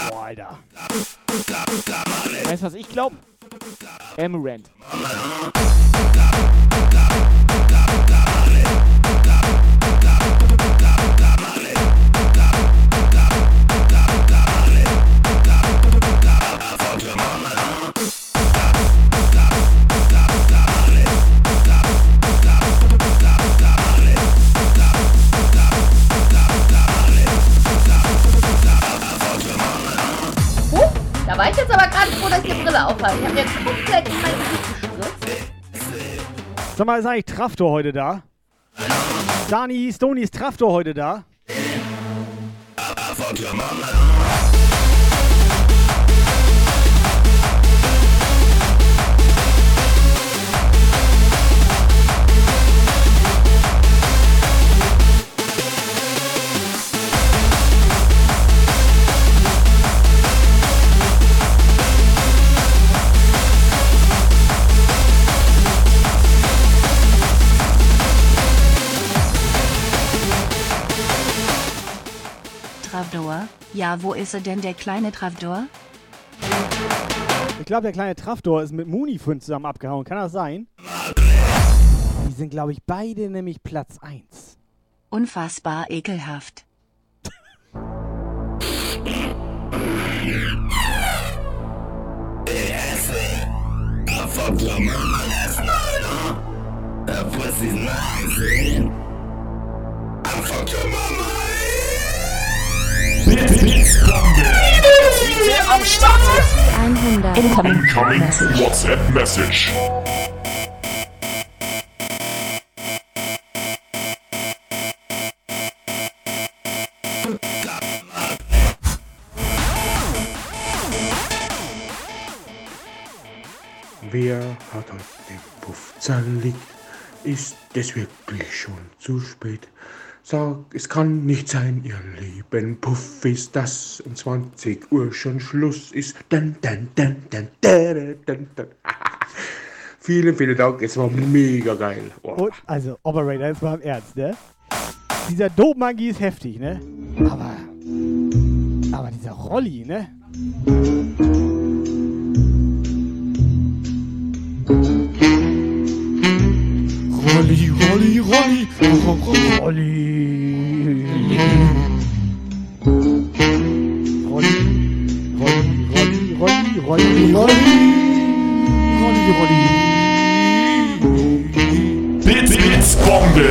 Boah, Alter. Weißt du, was ich glaube? Amarant. war ich jetzt aber gerade froh, dass ich die Brille aufhabe. Ich habe jetzt komplett in mein Gesicht gespritzt. Sag mal, ist eigentlich Traftor heute da? Dani Stoney ist Traftor heute da? Travdor? Ja, wo ist er denn, der kleine Travdor? Ich glaube, der kleine Traftor ist mit Mooney zusammen abgehauen. Kann das sein? Die sind, glaube ich, beide nämlich Platz 1. Unfassbar ekelhaft. I fucked your mama am Start. 100. Incoming WhatsApp Message. Wer hat euch den Puff zerlegt? Ist es wirklich schon zu spät? Sag, es kann nicht sein, ihr lieben Puff, ist das um 20 Uhr schon Schluss ist. Dun, dun, dun, dun, dun, dun, dun. [LAUGHS] vielen, vielen Dank, es war mega geil. Oh. Und, also, Operator, jetzt mal im Ernst, ne? Dieser Dope-Monkey ist heftig, ne? Aber, aber dieser Rolli, ne? Rolli, Rolli, Rolli, Rolli. Rolli. Rolli, Rolli, Rolli, Rolli, Rolli. Rolli, Rolli. Bits, Bits, Bombe.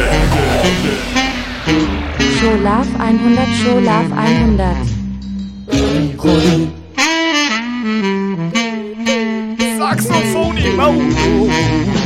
Scholaf 100, Scholaf 100. Saxophoni, Mau.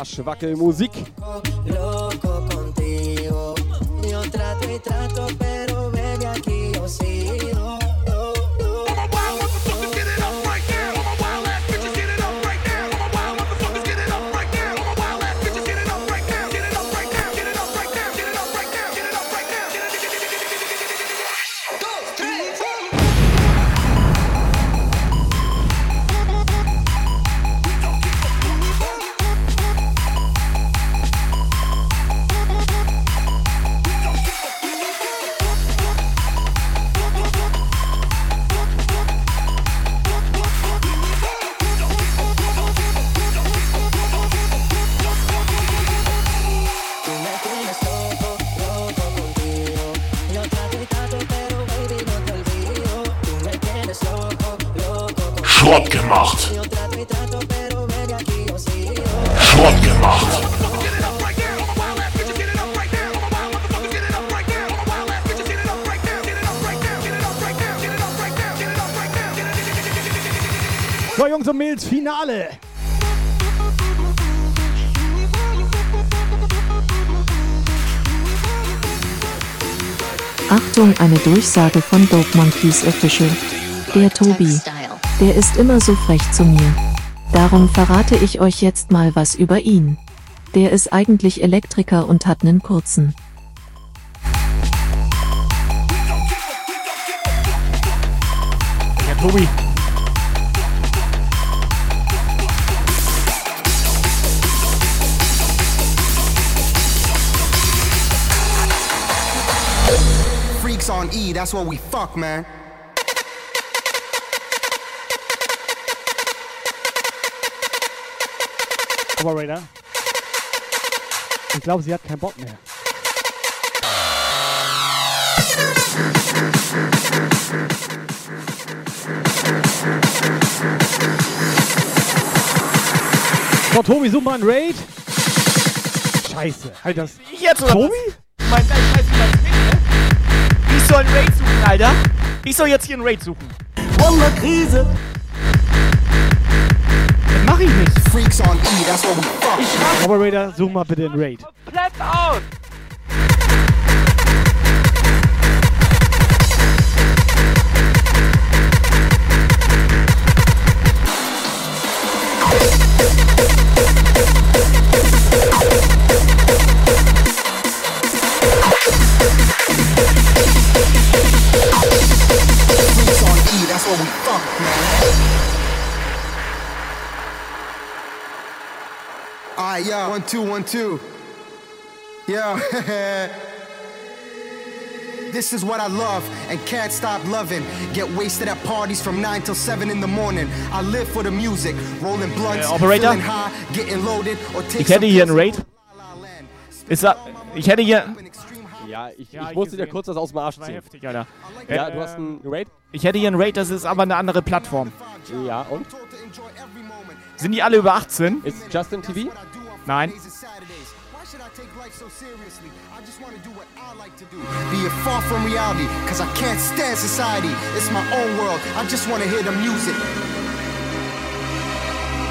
Arschwackelmusik. Loco So, Jungs und Mädels, Finale. Achtung, eine Durchsage von Dope Monkeys Official. Der Tobi. Der ist immer so frech zu mir. Darum verrate ich euch jetzt mal was über ihn. Der ist eigentlich Elektriker und hat nen kurzen. Ja, Tobi. On E that's what we fuck, man. Operator. Ich glaube, sie hat keinen Bock mehr. So, Tobi, such mal einen Raid. Scheiße. Halt das. Ich jetzt oder Tobi? was? Mein, ich soll einen Raid suchen, Alter. Ich soll jetzt hier einen Raid suchen. Wallah, Krise. Das mach ich nicht. Freaks on E, that's what we fuck. Operator, such mal bitte einen Raid. Komplett aus. Alright, yeah, one, two, one, two. Yeah. [LAUGHS] This is what I love and can't stop loving. Get wasted at parties from 9 till 7 in the morning. I live for the music, rolling blunts, Äh, Operator? feeling high, getting loaded, or Ich hätte hier einen. Raid. Ist da, ich hätte hier. Ja, ich, Ja, ich musste dir gesehen. kurz das aus dem Arsch ziehen. heftig, Alter. Ja, Äh, du hast einen Raid? Ich hätte hier einen Raid, das ist aber eine andere Plattform. Ja, und? Sind die alle über 18? Ist Justin TV? Nein. Be it far from reality, cause I can't stand society. It's my own world, I just wanna hear the music.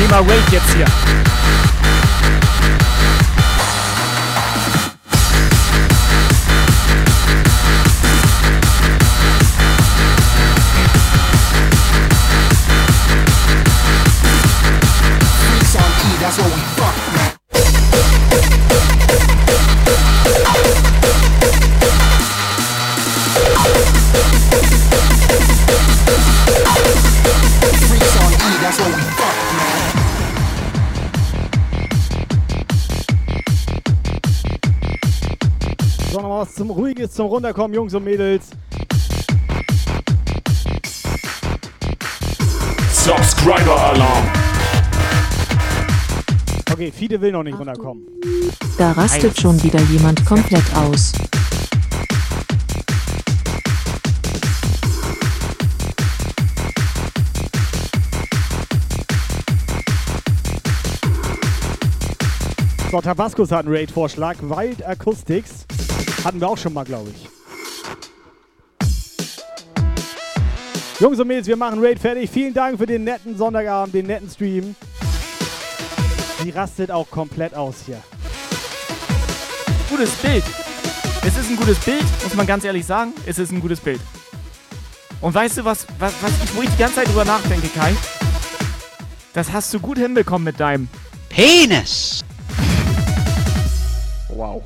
Thema Raid jetzt hier. Zum Ruhiges, zum Runterkommen, Jungs und Mädels. Subscriber Alarm. Okay, Fide will noch nicht runterkommen. Da rastet schon wieder jemand komplett aus. So, Tabascos hat einen Raid-Vorschlag. Wild Acoustics. Hatten wir auch schon mal, glaube ich. Jungs und Mädels, wir machen Raid fertig. Vielen Dank für den netten Sonntagabend, den netten Stream. Die rastet auch komplett aus hier. Gutes Bild. Es ist ein gutes Bild, muss man ganz ehrlich sagen. Es ist ein gutes Bild. Und weißt du, was, was, was ich, wo ich die ganze Zeit drüber nachdenke, Kai? Das hast du gut hinbekommen mit deinem Penis. Wow.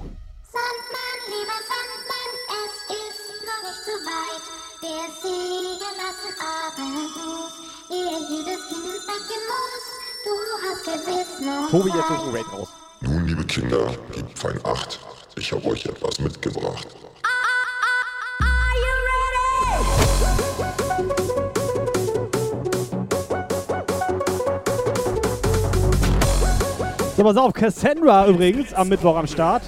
Der Segen lassen Abendgruß, ehe jedes Kind ins muss. Du hast gewiss noch Tobi, jetzt ist ein Raid raus. Nun, liebe Kinder, gebt fein Acht. Ich habe euch etwas mitgebracht. So, pass auf, Cassandra übrigens am Mittwoch am Start.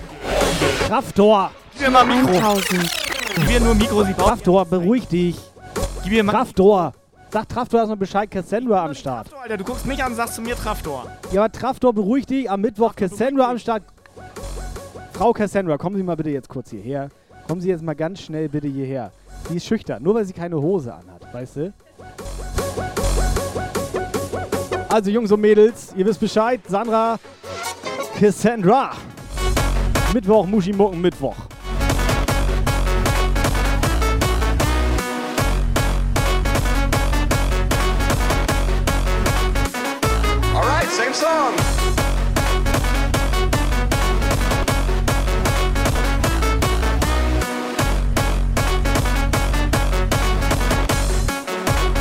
Mikro. 1000. Gib mir nur ein Mikro, sie braucht. Kraftor, beruhig dich. Gib mir mal. Traftor. Sag Traftor erstmal Bescheid, Cassandra am Start. Alter, du guckst mich an und sagst zu mir Traftor. Ja, aber Traftor, beruhig dich. Am Mittwoch Cassandra am Start. Frau Cassandra, kommen Sie mal bitte jetzt kurz hierher. Kommen Sie jetzt mal ganz schnell bitte hierher. Sie ist schüchtern, nur weil sie keine Hose anhat, weißt du? Also Jungs und Mädels, ihr wisst Bescheid. Sandra Cassandra. Mittwoch, Muschimucken, Mittwoch.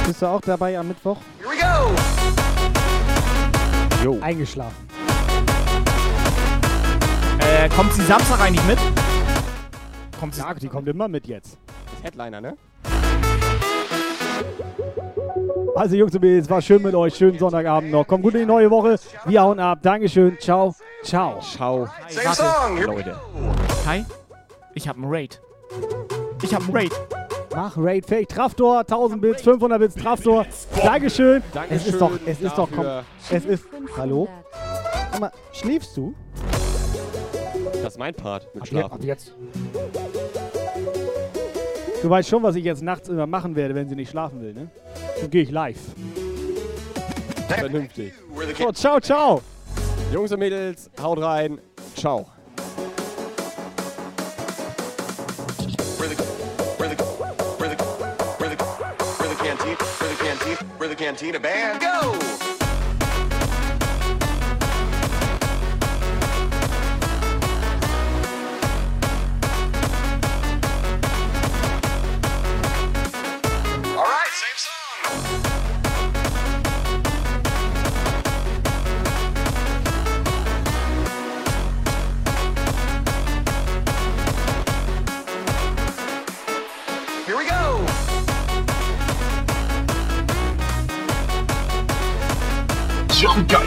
Bist du auch dabei am Mittwoch? Here we go. Jo. Eingeschlafen. Äh, kommt sie Samstag eigentlich mit? Kommt ja, die kommt immer mit jetzt. Das Headliner, ne? Also Jungs und Mädels, war schön mit euch. Schönen Sonntagabend noch. Kommt gut in die neue Woche. Wir hauen ab. Dankeschön. Ciao. Ciao. Ciao. Warte, Leute. Hi, ich hab einen Raid. Ich hab einen Raid. Mach Raid fake. Traftor, 1000 Bits, 500 Bits, Traftor. Dankeschön. es Dankeschön ist doch, es ist doch, komm. Es ist, hallo? Sag mal, schläfst du? Das ist mein Part mit Ab, Schlafen. ab jetzt. Du weißt schon, was ich jetzt nachts immer machen werde, wenn sie nicht schlafen will, ne? Dann gehe ich live. Vernünftig. So, ciao, ciao. Jungs und Mädels, haut rein. Ciao. Canteen, we're the cantina band. Go!